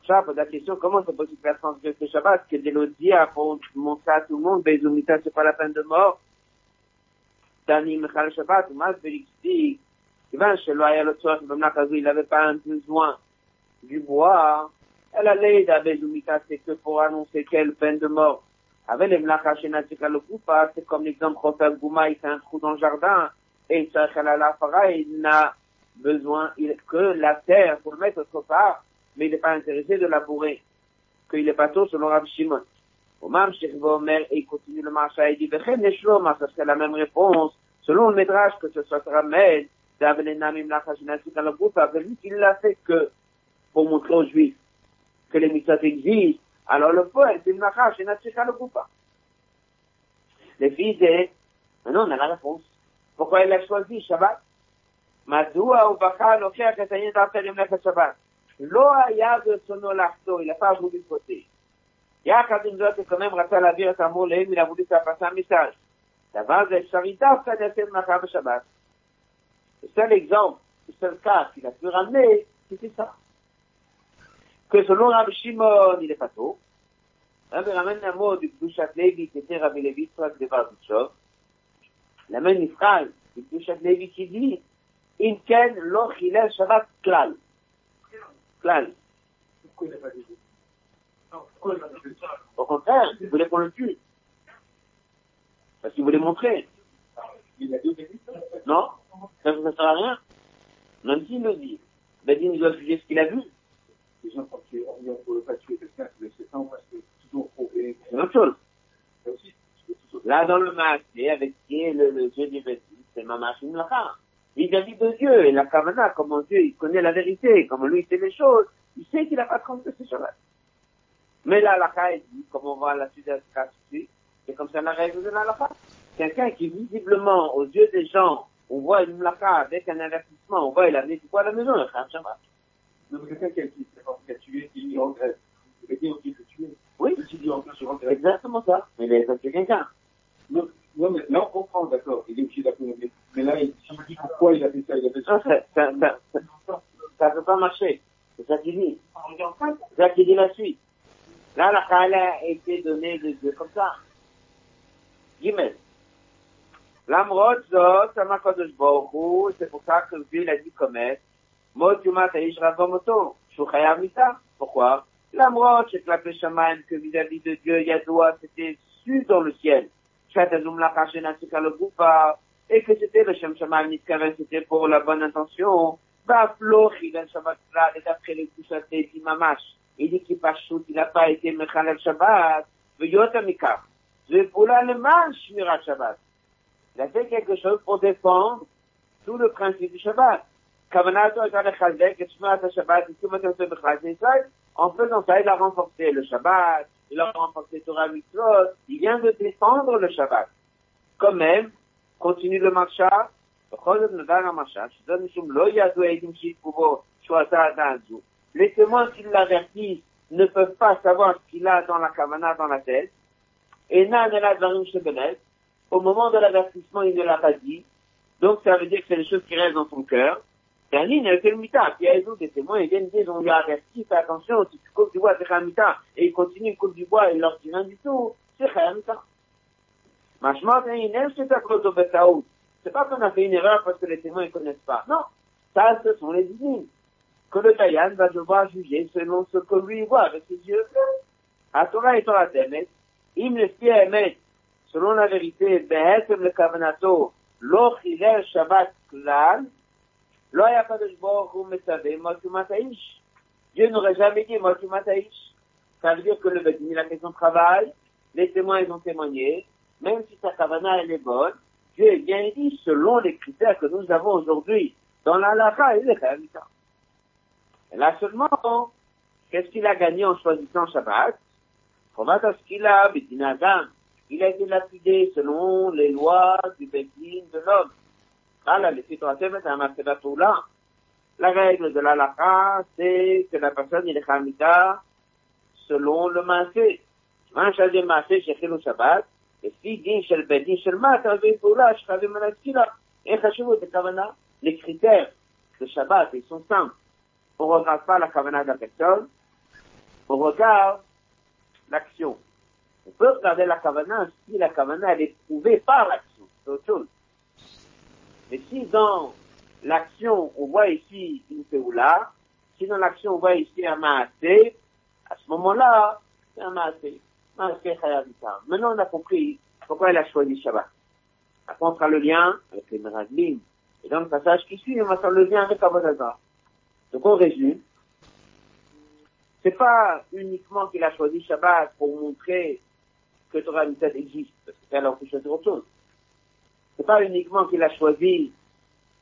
Pour la question, comment c'est possible la transgresser le Shabbat? Que Delodia, pour montrer à tout le monde, Bezumita, c'est pas la peine de mort. Dani, Mechal Shabbat, ou Mas, Félix dit, Ivan, Shelo, Aya, le soir, il n'avait pas un besoin du bois. Elle allait à Bezumita, c'est que pour annoncer quelle peine de mort. Avec les Mlacha, Shenatika, le Koupa, c'est comme l'exemple, Rosa Gouma, il fait un trou dans le jardin et Fara, il n'a besoin que la terre pour le mettre autre part, mais il n'est pas intéressé de labourer, qu'il est pas tôt selon Rav Shimon. Même Omer, et il continue le marché, il dit, ça serait la même réponse, selon le métrage que ce soit Ramel, Davenenamim Lachashinasi dans le groupe, avec lui qu'il l'a fait que, pour montrer aux Juifs que les mitzvot existent, alors le poète, c'est Nachash, et Natsika le groupe. Les filles maintenant on a la réponse. Pourquoi il a choisi Shabbat? מדוע הוא בחר להוכיח את העניין דווקא למלאכת שבת? לא היה ברצונו לחזור, il n'a pas voulu sauter. יחד עם זאת, הוא quand רצה להעביר את האמור להם, il a voulu faire passer un message. דבר זה אפשרי דווקא ליישם מלאכה בשבת. Le seul exemple, le seul cas qu'il a pu ramener, c'était ça. Que selon Rabbi Shimon, il est pas tôt. Rabbi ramène un mot du Kdushat la même phrase de Chadlevi qui dit Inken loch hilel shabbat klal. Klal. Pourquoi il n'a pas dit Au contraire, il voulait qu'on le tue. Parce qu'il voulait montrer. Non, ça ne sert à rien. Même s'il le dit, Badin il doit juger ce qu'il a vu. Les gens pensent qu'on ne peut pas tuer quelqu'un, mais c'est ça, on va toujours. C'est autre chose. Là, dans le masque, avec qui est le, le Dieu du Bétis, c'est ma machine là vis-à-vis de Dieu. Et la Kavana, comment Dieu, il connaît la vérité, comment lui, il sait les choses, il sait qu'il n'a pas de ces choses-là. Mais là, la dit, comme on voit la suite de cas c'est comme ça la règle de la Quelqu'un qui, visiblement, aux yeux des gens, on voit une mlaka avec un avertissement, on voit, il a mis du poids à la maison, il a fait un mais quelqu'un qui a, tué, qui regrette. Quelqu'un qui a tué. Oui. Qui dit en plus, je regrette. Exactement ça. Mais il a tué quelqu'un. Non, non, mais là, on comprend, d'accord. Il est obligé d'accompagner. Mais là, il me dit pourquoi il a fait ça, il a fait ça. Ça ne peut pas marcher. C'est ça qu'il dit. C'est ça qu'il dit la suite. Là, la Khala a été donnée de Dieu comme ça. Gimel. למרות זאת, אמר הקדוש ברוך הוא, c'est pour ça que Dieu a dit comme elle, מות יומת האיש רב במותו, שהוא חייב מיתה. Pourquoi? למרות שכלפי שמיים, que vis-à-vis de Dieu, ידוע, c'était su dans le ciel. שהתזום לאחר שנעשיקה לגופה, et que c'était le Shem Shamal Niskaven, c'était pour la bonne intention. Baflo, Chilel Shabbat Klal, et d'après les Kushaté, dit Mamash, il dit qu'il pas shoot, il n'a pas été Mechalel Shabbat, Veyota Mikar. Je voulais le mal Shmirat Shabbat. Il a fait quelque chose pour défendre tout le principe du Shabbat. Kavanato est allé Chaldek, et Shmirat Shabbat, et tout le monde est en faisant ça, il a renforcé le Shabbat, il a renforcé Torah Mitzvot, il vient de défendre le Shabbat. Quand même, continue le marcha, les témoins qui l'avertissent ne peuvent pas savoir ce qu'il a dans la kavana, dans la tête. Et au moment de l'avertissement, il ne l'a pas dit. Donc ça veut dire que c'est les choses qui restent dans son cœur. Et un ligne avec le mita. Puis il y a des témoins, ils viennent dire, on lui a averti, fais attention, si tu coupes du bois, c'est un mita. Et il continue, il coupe du bois, et il leur dit rien du tout, c'est un mita. C'est pas qu'on a fait une erreur parce que les témoins ne connaissent pas. Non. Ça, ce sont les dynimes. Que le Dayan va devoir juger selon ce que lui voit avec ses yeux. À Torah et Torah Temet, im le Emet, selon la vérité, behetem le kavanato, lo Shabbat klal, Dieu n'aurait jamais dit ha'ish. Ça veut dire que le Bedin, a fait son travail, les témoins, ils ont témoigné, même si sa kavana, elle est bonne, Dieu est bien dit selon les critères que nous avons aujourd'hui. Dans la lacha et les Et là seulement, qu'est-ce qu'il a gagné en choisissant Shabbat? Qu'il a Il a été lapidé selon les lois du Bédine de l'homme. قال les situations c'est un la toula. La règle de l'alaka, c'est que la personne il est khamita selon le massé. Man shadi massé shekhilu shabbat, et si din shel bedin shel mat, avec toula, shkhavim manakila. Et chachivou de kavana, les critères de shabbat, ils sont simples. On ne regarde pas la kavana de la personne, on regarde l'action. On peut regarder la kavana si la kavana elle est prouvée par l'action, c'est autre chose. Mais si dans l'action on voit ici une féoula, si dans l'action on voit ici un maasé, à ce moment-là, c'est un maasé. Maintenant, on a compris pourquoi elle a choisi Shabbat. Après, on fera le lien avec les Meraglim. Et dans le passage qui suit, on va faire le lien avec Avodazara. Donc, on résume. C'est pas uniquement qu'il a choisi Shabbat pour montrer que Torah Mitzvah existe, parce que c'est alors qu'il choisir autre chose. C'est pas uniquement qu'il a choisi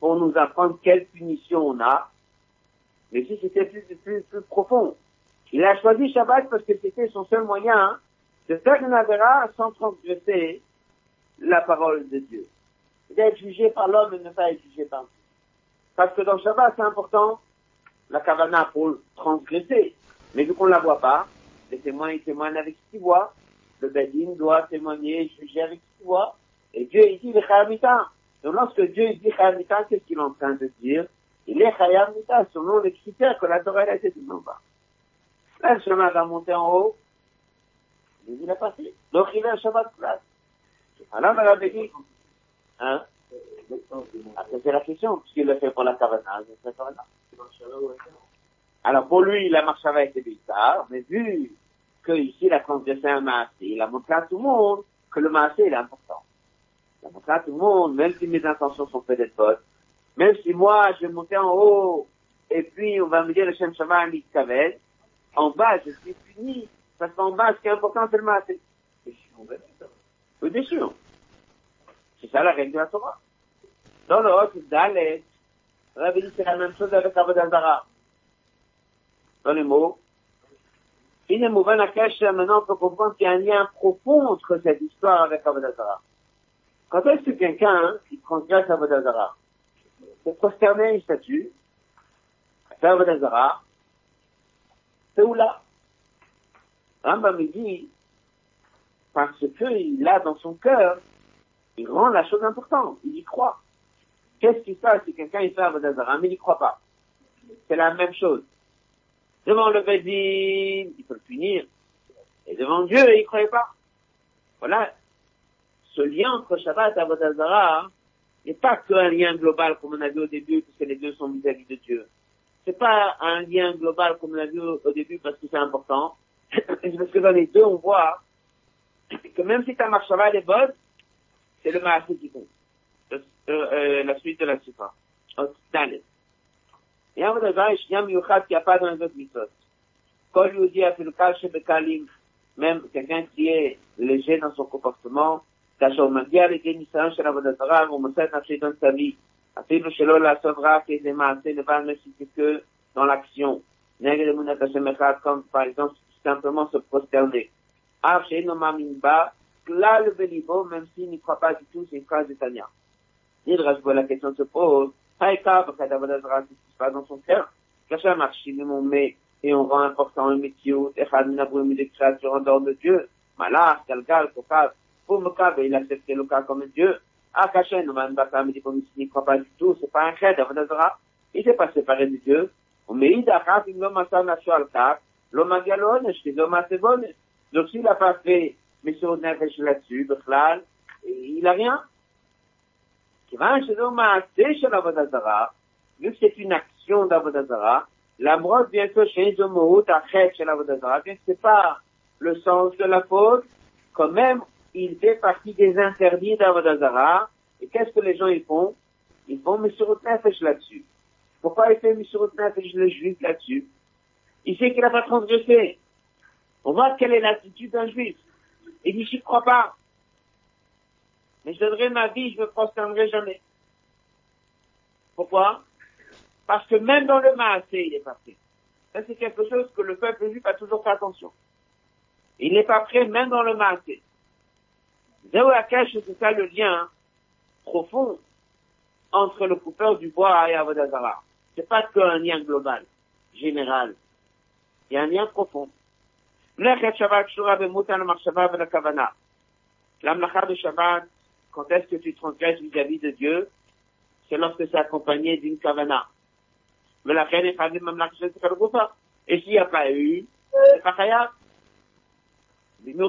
pour nous apprendre quelle punition on a, mais si c'était plus, plus, plus profond. Il a choisi Shabbat parce que c'était son seul moyen de faire une avéra sans transgresser la parole de Dieu. D'être jugé par l'homme et ne pas être jugé par Dieu. Parce que dans Shabbat, c'est important, la kavana pour transgresser. Mais vu qu'on la voit pas, les témoins, ils témoignent avec ce qu'ils voient. Le Bedin doit témoigner, juger avec ce qu'il voit. Et Dieu, il dit le Chayamita. Donc lorsque Dieu dit Chayamita, qu'est-ce qu'il est en train de dire? Il est Chayamita selon les critères que la Torah a été en bas. Là, le chemin va monter en haut. Il a passé. Donc il a un Shabbat place. Alors, on avait dit, hein Après, c'est la question, puisqu'il le fait pour la Kavana, la. Alors pour lui, la marche avait été bizarre, mais vu que ici il a transgressé un massé, il a montré à tout le monde que le massé est important. Il a montré à tout le monde, même si mes intentions sont peut-être bonnes, même si moi je vais monter en haut, et puis on va me dire le Shem Shama Kavel, en bas je suis fini, parce qu'en bas ce qui est important c'est le massé. Oui, bien sûr. C'est ça la règle de la Torah. Dans le haut, Dalet, Rabbi dit c'est la même chose avec Avodazara dans les mots. Il est maintenant, on peut comprendre qu'il y a un lien profond entre cette histoire avec Avodazara. Quand est-ce que quelqu'un, hein, qui transgresse Avodazara, pour prosterner une statue, fait Avodazara, c'est où là? Rambam me dit, parce qu'il a dans son cœur, il rend la chose importante, il y croit. Qu'est-ce qui se passe si quelqu'un il fait Avodazara, mais il n'y croit pas? C'est la même chose. Devant le Bédine, il peut le punir. Et devant Dieu, il ne croyait pas. Voilà ce lien entre Shabbat et Avodah hein, n'est pas qu'un lien global comme on a vu au début, puisque les deux sont vis-à-vis de Dieu. C'est pas un lien global comme on a vu au début parce que c'est important. parce que dans les deux, on voit que même si ta marchava est bonne, c'est le Mahasé qui compte. Euh, euh, la suite de la Sikha. Et Avodah Zara est chien miouchad qui a pas dans les autres mythos. Quand je vous dis à Filkal Shebekalim, même quelqu'un qui est léger dans son comportement, כאשר הוא מגיע לידי ניסיון של עבודת זרה והוא מוצא את נפשי dans sa vie, אפילו שלא לעשות רק איזה מעשה לבד que dans l'action, נגד אמונת השם אחד, comme par exemple simplement se prosterner. אף שאינו מאמין בה, כלל בליבו, même s'il n'y croit pas du tout, c'est une phrase de Tania. Nidrash, la question se pose, Haïka, parce qu'à ce qui se passe dans son cœur. Kacha marchim, on met et on rend important un métier, Echad minabrim des créatures en dehors de Dieu. Malach, Galgal, Kokav, Mukabe, il le cas comme Dieu. Ah, Me dit comme il n'y croit pas du tout, c'est pas un chef d'Avnazra. Il s'est pas séparé de Dieu. Donc s'il n'a pas fait là-dessus, il n'a rien. Vu que c'est une action d'Avodazara, l'amrod, bien que chez Zomohut, Achet, chez bien c'est pas le sens de la faute, quand même, il fait partie des interdits d'Avodah Zarah, et qu'est-ce que les gens ils font? Ils font Mishurut Nefesh là-dessus. Pourquoi il fait Mishurut Nefesh le juif là-dessus? Il sait qu'il n'a pas transgressé. On voit quelle est l'attitude d'un juif. Il dit, j'y crois pas. Mais je donnerai ma vie, je me prosternerai jamais. Pourquoi? Parce que même dans le maasé, il n'est pas prêt. Ça, c'est quelque chose que le peuple juif a toujours fait attention. Il n'est pas prêt même dans le maasé. Akash, c'est ça le lien profond entre le coupeur du bois et Avodazara. C'est pas qu'un lien global, général. Il y a un lien profond. L'amlacha de Shabbat quand est-ce que tu transgresses vis-à-vis de Dieu? C'est lorsque c'est accompagné d'une kavana. Mais la reine est pas même la Et s'il n'y a pas eu, c'est pas khayab. nous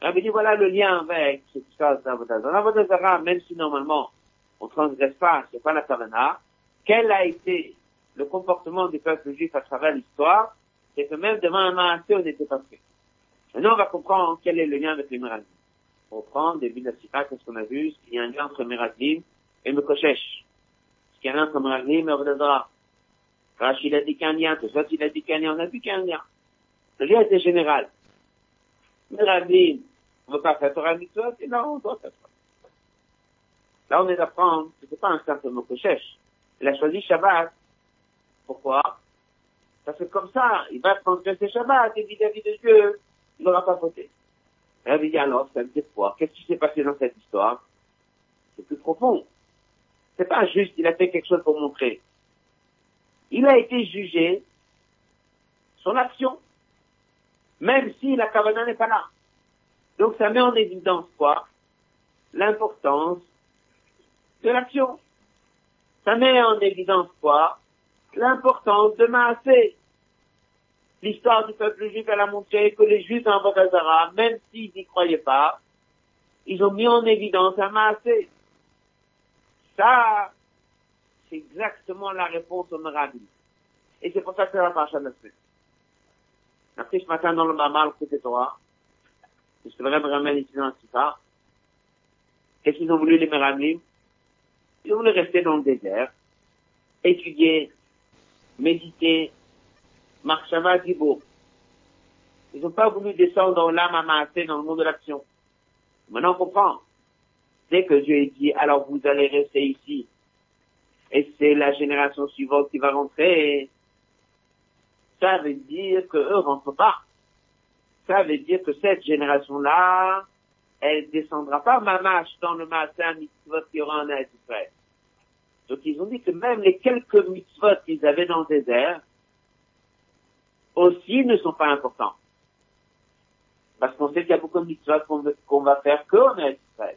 Rabbi dit, voilà le lien avec ce qui se passe dans Dans même si normalement on transgresse pas, c'est pas la kavana, quel a été le comportement du peuple juif à travers l'histoire, c'est que même devant un maasé, on n'était pas fait. Maintenant, on va comprendre quel est le lien avec les miraglim. On prend début de la sira, qu'est-ce qu'on a vu, qu'il y a un lien entre miraglim et Mekoshesh. Ce qu'il y a un lien entre miraglim et Avodazara? Rachid a dit qu'il y a un lien, ça, il a dit qu'il y a un lien, on a vu qu'il y a un lien. Le lien était général. Miraglim, on pas faire Torah mitzvot, et non, on doit faire Là, on est d'apprendre que c'est pas un simple Mekoshesh. Il a choisi Shabbat. Pourquoi? Parce que comme ça, il va transgresser Shabbat et vis-à-vis de Dieu, il n'aura pas voté. Rabbi dit alors, me dit quoi Qu'est-ce qui s'est passé dans cette histoire? C'est plus profond. C'est pas juste, il a fait quelque chose pour montrer. Il a été jugé son action, même si la kavana n'est pas là. Donc ça met en évidence quoi L'importance de l'action. Ça met en évidence quoi L'importance de Maasé l'histoire du peuple juif, elle a montré que les juifs en Vodazara, même s'ils n'y croyaient pas, ils ont mis en évidence un maasé. Ça, c'est exactement la réponse au miracle. Et c'est pour ça que c'est la parcha de la. Après, ce matin, dans le Mamal, côté Torah, puisque le Rebbe ramène ici le qu'est-ce qu'ils ont voulu les Meraglim? Ils ont voulu rester dans le désert, étudier, méditer, Marshava Zibo. Ils n'ont pas voulu descendre dans l'âme amassée dans le monde de l'action. Maintenant, on comprend. Dès que Dieu a dit, alors vous allez rester ici, et c'est la génération suivante qui va rentrer, ça veut dire que eux rentrent pas. Ça veut dire que cette génération-là, elle descendra pas mamache dans le matin mitzvot qui aura en Israël. Donc ils ont dit que même les quelques mitzvot qu'ils avaient dans le désert, aussi ne sont pas importants. Parce qu'on sait qu'il y a beaucoup de mitzvot qu'on va faire qu'en Israël.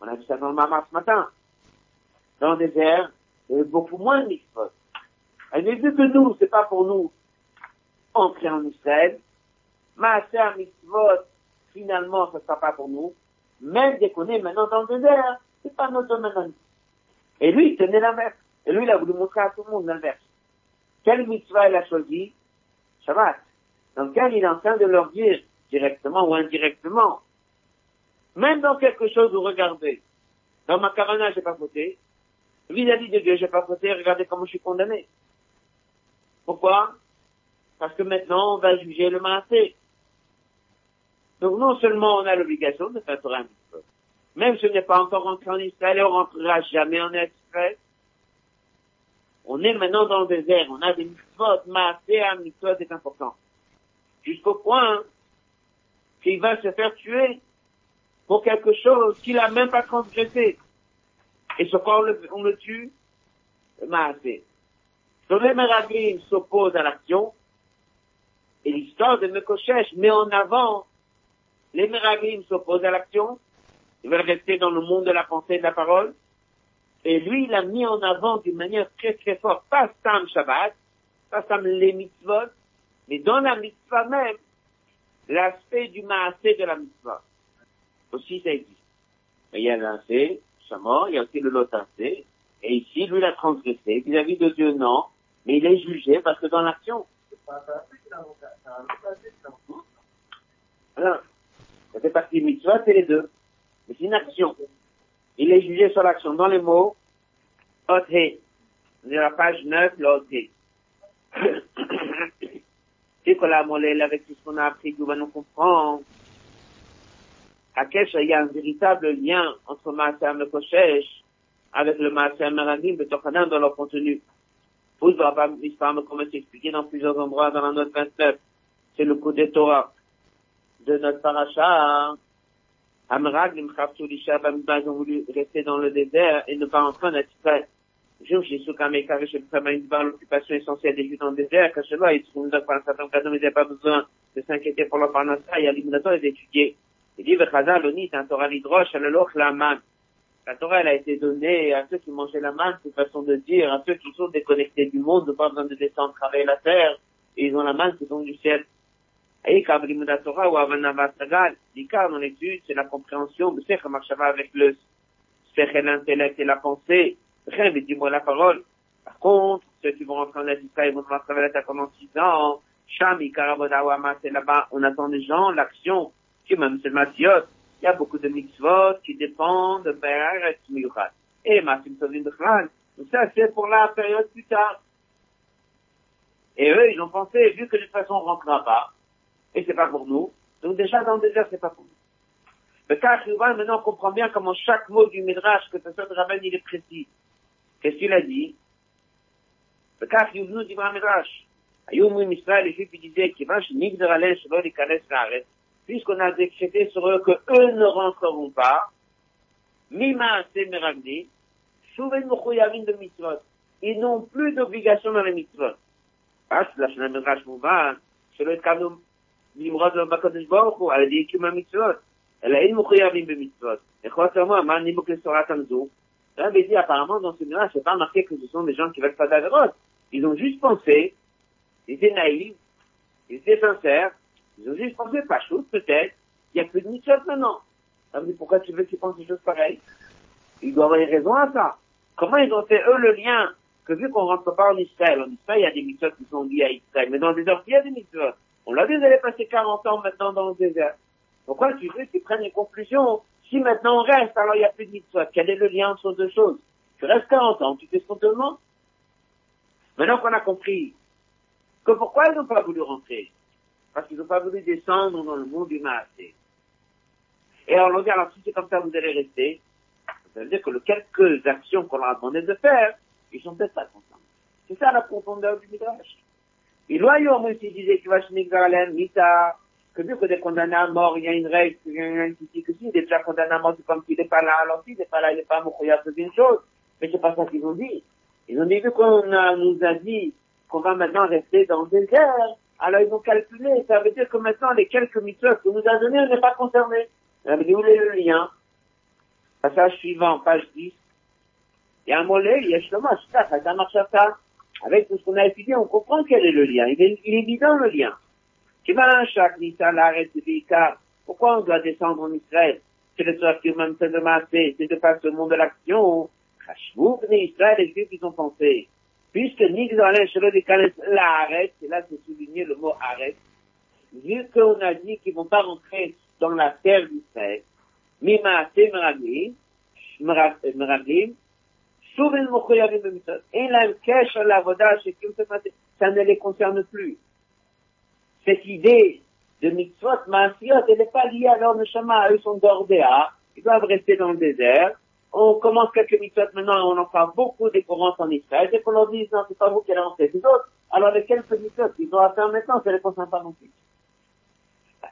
On a vu ça dans le Mamar ce matin. Dans le désert, il y a beaucoup moins de mitzvot. Elle est vu que nous, c'est pas pour nous entrer en Israël. Maaser mitzvot, finalement, ce sera pas pour nous. Même est maintenant dans le désert, c'est pas notre domaine. Et lui, il tenait l'inverse. Et lui, il a voulu montrer à tout le monde l'inverse. Quelle mitzvah il a choisi? Shabbat, dans lequel il est en train de leur dire, directement ou indirectement, même dans quelque chose où regardez, dans ma carana, j'ai pas fauté, vis-à-vis de Dieu, j'ai pas fauté, regardez comment je suis condamné. Pourquoi? Parce que maintenant, on va juger le massé. Donc non seulement on a l'obligation de faire Torah même si on n'est pas encore rentré en Israël et on rentrera jamais en Israël, on est maintenant dans le désert, on a des mitzvot, un mitzvot est important. Jusqu'au point qu'il va se faire tuer pour quelque chose qu'il a même pas transgressé. Et ce quoi on le, tue? Maasé. Donc les Meraglim s'opposent à l'action, et l'histoire de Mekoshesh met en avant les Meraglim s'opposent à l'action, ils veulent rester dans le monde de la pensée et de la parole, et lui, il a mis en avant d'une manière très très forte, pas Sam Shabbat, pas Sam les mitzvot, mais dans la mitzvah même, l'aspect du maasé de la mitzvah. Aussi, ça existe. Il y a l'ancé, mort, il y a aussi le lotancé, et ici, lui, il a transgressé. Vis-à-vis de Dieu, non, mais il est jugé parce que dans l'action. Alors, ça fait partie mitzvah, c'est les deux. Mais c'est une action. Il est jugé sur l'action dans les mots, Hot C'est la page 9, l'Hot Et que la molelle, avec tout ce qu'on a appris, nous allons comprendre? À quel il y a un véritable lien entre Maaser Mekoshesh avec le Maaser Meradim de Tochanan dans leur contenu. Vous ne pas comme c'est expliqué dans plusieurs endroits dans la note 29. C'est le coup de Torah de notre paracha Amrag, Mchavtoulisha, Bamidba, ils ont voulu rester dans le désert et ne pas entrer en Israël. Juif, Jésus, Kameka, Réchel, Bamidba, l'occupation essentielle des Juifs dans le désert, que cela, ils trouvent par un certain mais ils n'avaient pas besoin de s'inquiéter pour leur parnassa et à l'immunation et d'étudier Il dit, Vechazaloni, un Torah l'hydroche, loch la man. La Torah, elle a été donnée à ceux qui mangeaient la manne, c'est façon de dire, à ceux qui sont déconnectés du monde, de pas besoin de descendre travailler la terre, et ils ont la manne qui tombe du ciel. Et comme la Torah ou Avanavasagal, l'Ikar dans l'étude, c'est la compréhension de ce marchava avec le et l'intellect et la pensée. dis-moi la parole. Par contre, ceux qui vont rentrer en Israël, ils vont travailler terre pendant six ans. Sham, Ikarabodawama, c'est là-bas, on attend des gens, l'action, qui même c'est le Masiot, il y a beaucoup de mitzvot qui dépendent de Be'er et Et Masim Tovin Bechlan. Donc ça, c'est pour la période plus tard. Et eux, ils ont pensé, vu que de toute façon, on rentrera pas, et c'est pas pour nous, donc déjà dans le désert, c'est pas pour nous. Le cas maintenant, on comprend bien comment chaque mot du Midrash, que ce soit de Rabban, il est précis. Qu'est-ce qu'il a dit? Le cas nous dit le Midrash. Ayum Israël, les Juifs, ils disaient, râler, je vais les caresser puisqu'on a décrété sur eux que eux ne rentreront pas, Mima Mouchouyavin de mitzvot. Ils n'ont plus d'obligation dans les mitzvot. Ah, c'est la chaîne Medrash Mouvan, c'est le quoi que moi, ma Nimok le Sorat Amzou, Là, dit, apparemment, dans ce Midrash, c'est pas marqué que ce sont des gens qui veulent pas d'avérote. Ils ont juste pensé, ils étaient naïfs, ils étaient sincères, ils ont juste pensé, pas chose, peut-être, il n'y a plus de mitzvot maintenant. Me dit, pourquoi tu veux qu'ils pensent des choses pareilles? Ils doivent avoir raison à ça. Comment ils ont fait, eux, le lien que vu qu'on rentre pas en Israël, en Israël, il y a des mitzvot qui sont liés à Israël, mais dans le désert, il y a des mitzvot. On l'a vu, ils allaient passer 40 ans maintenant dans le désert. Pourquoi tu veux qu'ils prennent les conclusions Si maintenant on reste, alors il n'y a plus de mitzvot. Quel est le lien entre deux choses? Tu restes 40 ans, tu fais ce qu'on te demande Maintenant qu'on a compris que pourquoi ils n'ont pas voulu rentrer? Parce qu'ils n'ont pas voulu descendre dans le monde du Maasé. Et alors, on dit, alors si c'est comme ça, vous allez rester, ça veut dire que les quelques actions qu'on leur a demandé de faire, ils sont peut-être pas contents. C'est ça la profondeur du Midrash. Aussi disait que Vachnik Mita, que vu que des condamnés à mort, il y a une règle, il y a une qui dit que s'il est déjà condamné à mort, c'est comme s'il n'est pas là, alors s'il n'est pas là, il n'est pas mourir, c'est une chose. Mais c'est pas ça qu'ils ont dit. Ils ont dit, vu qu'on nous a dit qu'on va maintenant rester dans le désert, alors ils ont calculé, ça veut dire que maintenant les quelques mitzvot qu'on nous a donnés, on n'est pas concernés. Alors où est le lien? Passage suivant, page 10. Il y a un mollet, il y a justement, ça, ça marche à ça. Avec tout ce qu'on a étudié, on comprend quel est le lien. Il est, il est évident le lien. Pourquoi on doit descendre en Israël? C'est le soir qui même c'est de faire ce monde de l'action. Venez Israël, les Juifs, ils ont pensé puisque Nigdalen Shalom l'arrête, et là c'est souligné le mot arrête, vu qu'on a dit qu'ils vont pas rentrer dans la terre d'Israël, Mima Meraglim, Souven Mochoyavim Bemitzot, et la cache à la voda, ça ne les concerne plus. Cette idée de mitzvot, maasiot, elle n'est pas liée à leur neshama, eux sont d'ordéa, ils doivent rester dans le désert, on commence quelques mitzvot maintenant, on en parle beaucoup des courants en Israël, et qu'on leur dit, non, c'est pas vous qui allez en faire, c'est d'autres. Alors les quelques mitzvot? Qu'ils doivent faire maintenant, ça les concerne pas non plus.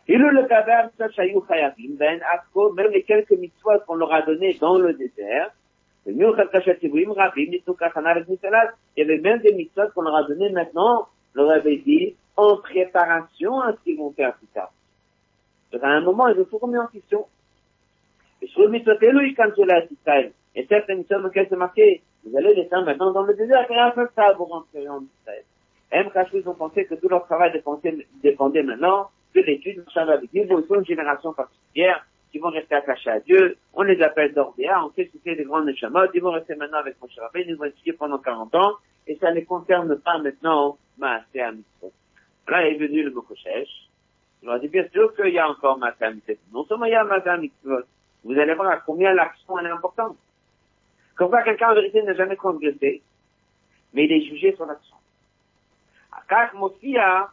Et ben, même les quelques mitzvot qu'on leur a donnés dans le désert, il y avait même des mitzvot qu'on leur a donnés maintenant, leur avait dit, en préparation à ce qu'ils vont faire plus tard. Donc à un moment, ils ont tout remis en question. Et sur le mitzvot Elohim, quand cela est et certaines c'est marqué, vous allez descendre maintenant dans le désert, et un peu ça, vous rentrez en Israël. M. ils ont pensé que tout leur travail dépendait, maintenant de l'étude de Shabbat. Ils vont une génération particulière qui vont rester attachés à Dieu. On les appelle d'Ordéa, on sait que c'est des grands Neshamot. Ils vont rester maintenant avec Moshe Rabbein, ils vont étudier pendant 40 ans, et ça ne les concerne pas maintenant, Maasé à Mitzvot. Là est venu le Mokoshesh. Il leur dit, bien sûr qu'il y a encore Maasé à Mitzvot. Non seulement il y a Maasé à Mitzvot, vous allez voir à combien l'action est importante. Comme quoi quelqu'un en vérité n'a jamais transgressé, mais il est jugé sur l'action. Akar Mofia,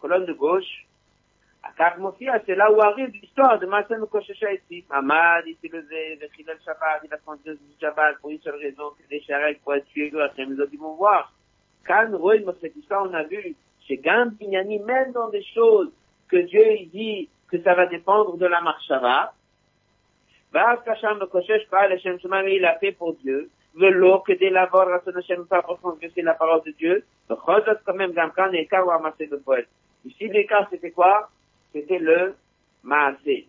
colonne de gauche, Akar Mofia, c'est là où arrive l'histoire de Masen Koshecha ici. Ahmad, il s'est levé, il le Shabbat, il a transgressé du Shabbat pour une seule raison, que les charrettes pour être tués, après les autres ils vont voir. Quand Roy, cette histoire, on a vu, chez Gam même dans des choses que Dieu, il dit que ça va dépendre de la marchava, ואז כאשר מקושש בעל לשם שמיים il a fait pour Dieu, ולא כדי לעבור רצון השם pas pour transgresser la parole de Dieu, בכל זאת quand même גם כאן העיקר הוא המעשה בפועל. Ici l'écart c'était quoi C'était le מעשה.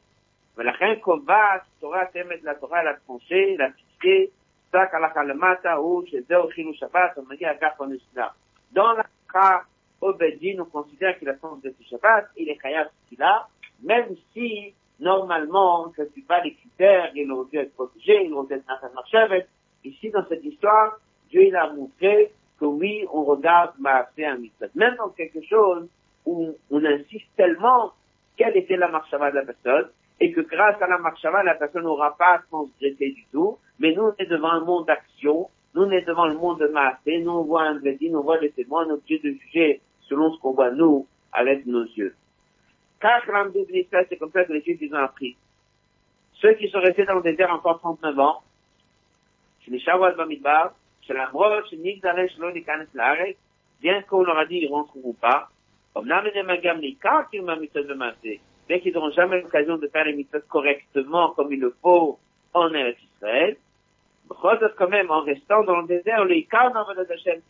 ולכן קובעת תורת אמת לתורה לתחושה, לתפקה, פסק הלכה למטה הוא שזהו חילול שבת, on מגיע כך לנסדר. Dans l'alakha, au Bedin, on considère qu'il a transgressé Shabbat, il est chayav tefila, même si, normalement, ça ne suit pas les critères, il aurait dû être protégé, il aurait dû être Nathan Marchevet. Ici, dans cette histoire, Dieu, il a montré que oui, on regarde Maasé un mitzvah. Même dans quelque chose où on insiste tellement quelle était la marchava de la personne, et que grâce à la marchava, la personne n'aura pas transgressé du tout, mais nous, on est devant un monde d'action, nous, on est devant le monde de Maasé, nous, on voit un Bédine, on voit les témoins, on est obligé de juger selon ce qu'on voit nous, avec nos yeux. Car c'est comme ça que les Juifs, ils ont appris. Ceux qui sont restés dans le désert encore 39 ans, c'est les Shawad Bamidbar, c'est la Nigdaresh, Lo, Nikanes, Laaret, bien qu'on leur a dit, ils rentreront pas. Bien qu'ils n'auront jamais l'occasion de faire les mitzvot correctement comme il le faut en Eretz Israël, quand même, en restant dans le désert, le Ikar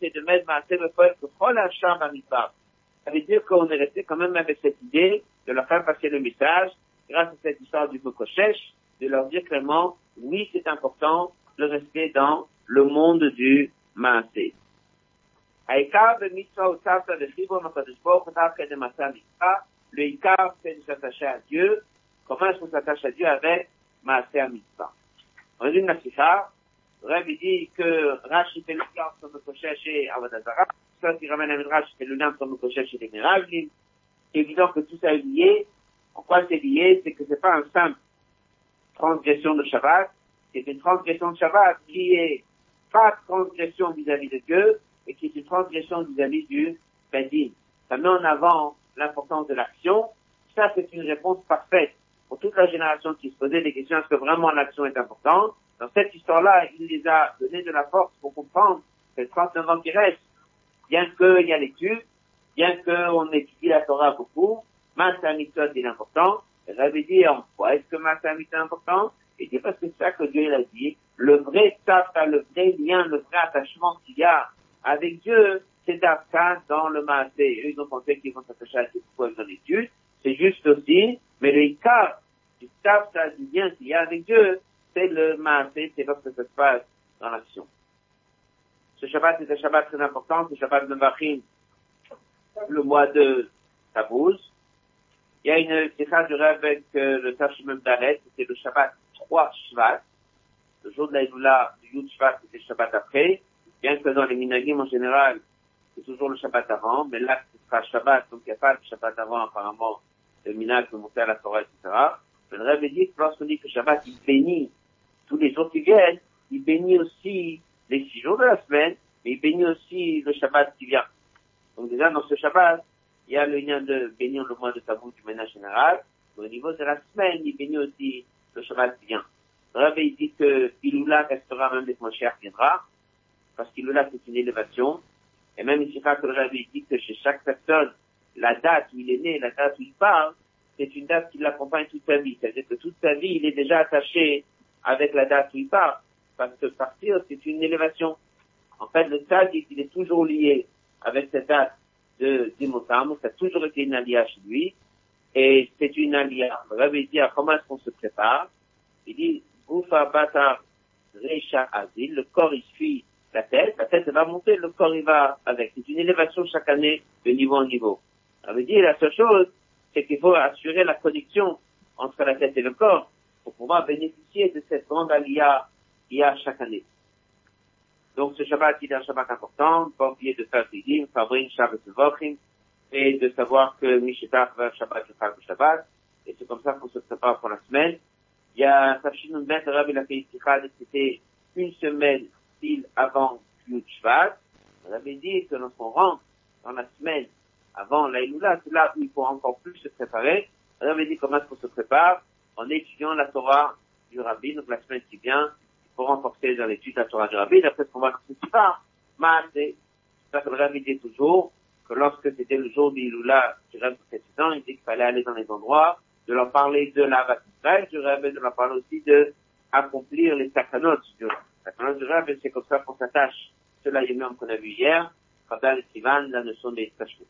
c'est de mettre Maaseh Befouel que Chol Hacham Amidbar. Ça veut dire qu'on est resté quand même avec cette idée de leur faire passer le message, grâce à cette histoire du Mokoshesh, de leur dire clairement, oui, c'est important de rester dans le monde du Maaseh. העיקר במצווה הוא צוותא וחיבור עם הקדוש ברוך הוא דווקא למעשה המצווה, לעיקר c'est de s'attacher à Dieu. Comment est-ce qu'on s'attache à Dieu avec מעשה המצווה? On résume la sikha. Rabbi dit que Rashi fait le lien entre Mekoshesh et Avodazara. Ça qui ramène à Midrash fait le lien entre Mekoshesh et les Meraglim. C'est évident que tout ça est lié. En quoi c'est lié? C'est que c'est pas un simple transgression de Shabbat. C'est une transgression de Shabbat qui est pas transgression vis-à-vis de Dieu, et qui est une transgression vis-à-vis du Bedin. Ça met en avant l'importance de l'action. Ça, c'est une réponse parfaite pour toute la génération qui se posait des questions, est-ce que vraiment l'action est importante? Dans cette histoire-là, il les a donné de la force pour comprendre que 39 ans qui restent, bien qu'il y a l'étude, bien qu'on étudie la Torah beaucoup, Mitzvot est important. J'avais dit, en quoi est-ce que Mitzvot est important Et dit parce que c'est ça que Dieu l'a dit. Le vrai taf, le vrai lien, le vrai attachement qu'il y a avec Dieu, c'est d'Afka dans le Maasé. Eux, ils ont pensé qu'ils vont s'attacher à ces l'étude. C'est juste aussi, mais le Ikar, du Tafta, du lien qu'il y a avec Dieu, c'est le Maasé, c'est lorsque ça se passe dans l'action. Ce Shabbat est un Shabbat très important, c'est Shabbat de Machim, le mois de Tabouz. Il y a une sikha du avec le Tashimim Dalet, c'était le Shabbat 3 Shvat. Le jour de la du Yud Shvat, c'était le Shabbat après. Bien que dans les minagim en général, c'est toujours le Shabbat avant, mais là, ce sera Shabbat, donc il n'y a pas le Shabbat avant, apparemment, le minag de monter à la Torah, etc. Mais le rêve dit que lorsqu'on dit que Shabbat, il bénit tous les jours qui viennent, il bénit aussi les six jours de la semaine, mais il bénit aussi le Shabbat qui vient. Donc déjà, dans ce Shabbat, il y a le lien de bénir le mois de tabou du ménage général. Au niveau de la semaine, il bénit aussi le Shabbat qui vient. Le rêve dit que Iloula restera même des moins cher viendra parce qu'il là, c'est une élévation. Et même ici, que Rabbi dit que chez chaque personne, la date où il est né, la date où il parle, c'est une date qui l'accompagne toute sa vie. C'est-à-dire que toute sa vie, il est déjà attaché avec la date où il part. Parce que partir, c'est une élévation. En fait, le dit il est toujours lié avec cette date de Dimotam. Ça a toujours été une alia chez lui. Et c'est une alia. Le Rabbi dit, comment est-ce qu'on se prépare? Il dit, Goufa Bata Recha Azil, le corps il suit la tête, la tête va monter, le corps il va avec. C'est une élévation chaque année de niveau en niveau. Ça veut dire la seule chose, c'est qu'il faut assurer la connexion entre la tête et le corps pour pouvoir bénéficier de cette grande alia qu'il y a chaque année. Donc ce Shabbat, il est un Shabbat important, pas oublier de faire Tidim, Fabrin, Shabbat, Vochim, et de savoir que Mishetach va Shabbat, le Shabbat, et c'est comme ça qu'on se prépare pour la semaine. Il y a Tafshin Bet, Rabbi la c'était une semaine pile avant Yud Shvat, on avait dit que lorsqu'on rentre dans la semaine avant l'Aïloula, c'est là où il faut encore plus se préparer. On avait dit comment est-ce qu'on se prépare en étudiant la Torah du Rabbi, donc la semaine qui vient, il faut renforcer dans l'étude la Torah du Rabbi, d'après ce qu'on va qui part. c'est ça que le Rabbi dit toujours, que lorsque c'était le jour d'Iloula du Rabbi précédent, il dit qu'il fallait aller dans les endroits, de leur parler de la Israël, du Rabbi, de leur parler aussi de accomplir les sakranotes du Rabbi. La colonne du Rav, c'est comme ça qu'on s'attache. Cela même qu'on a vu hier, Rabban Sivan, la notion des tachements.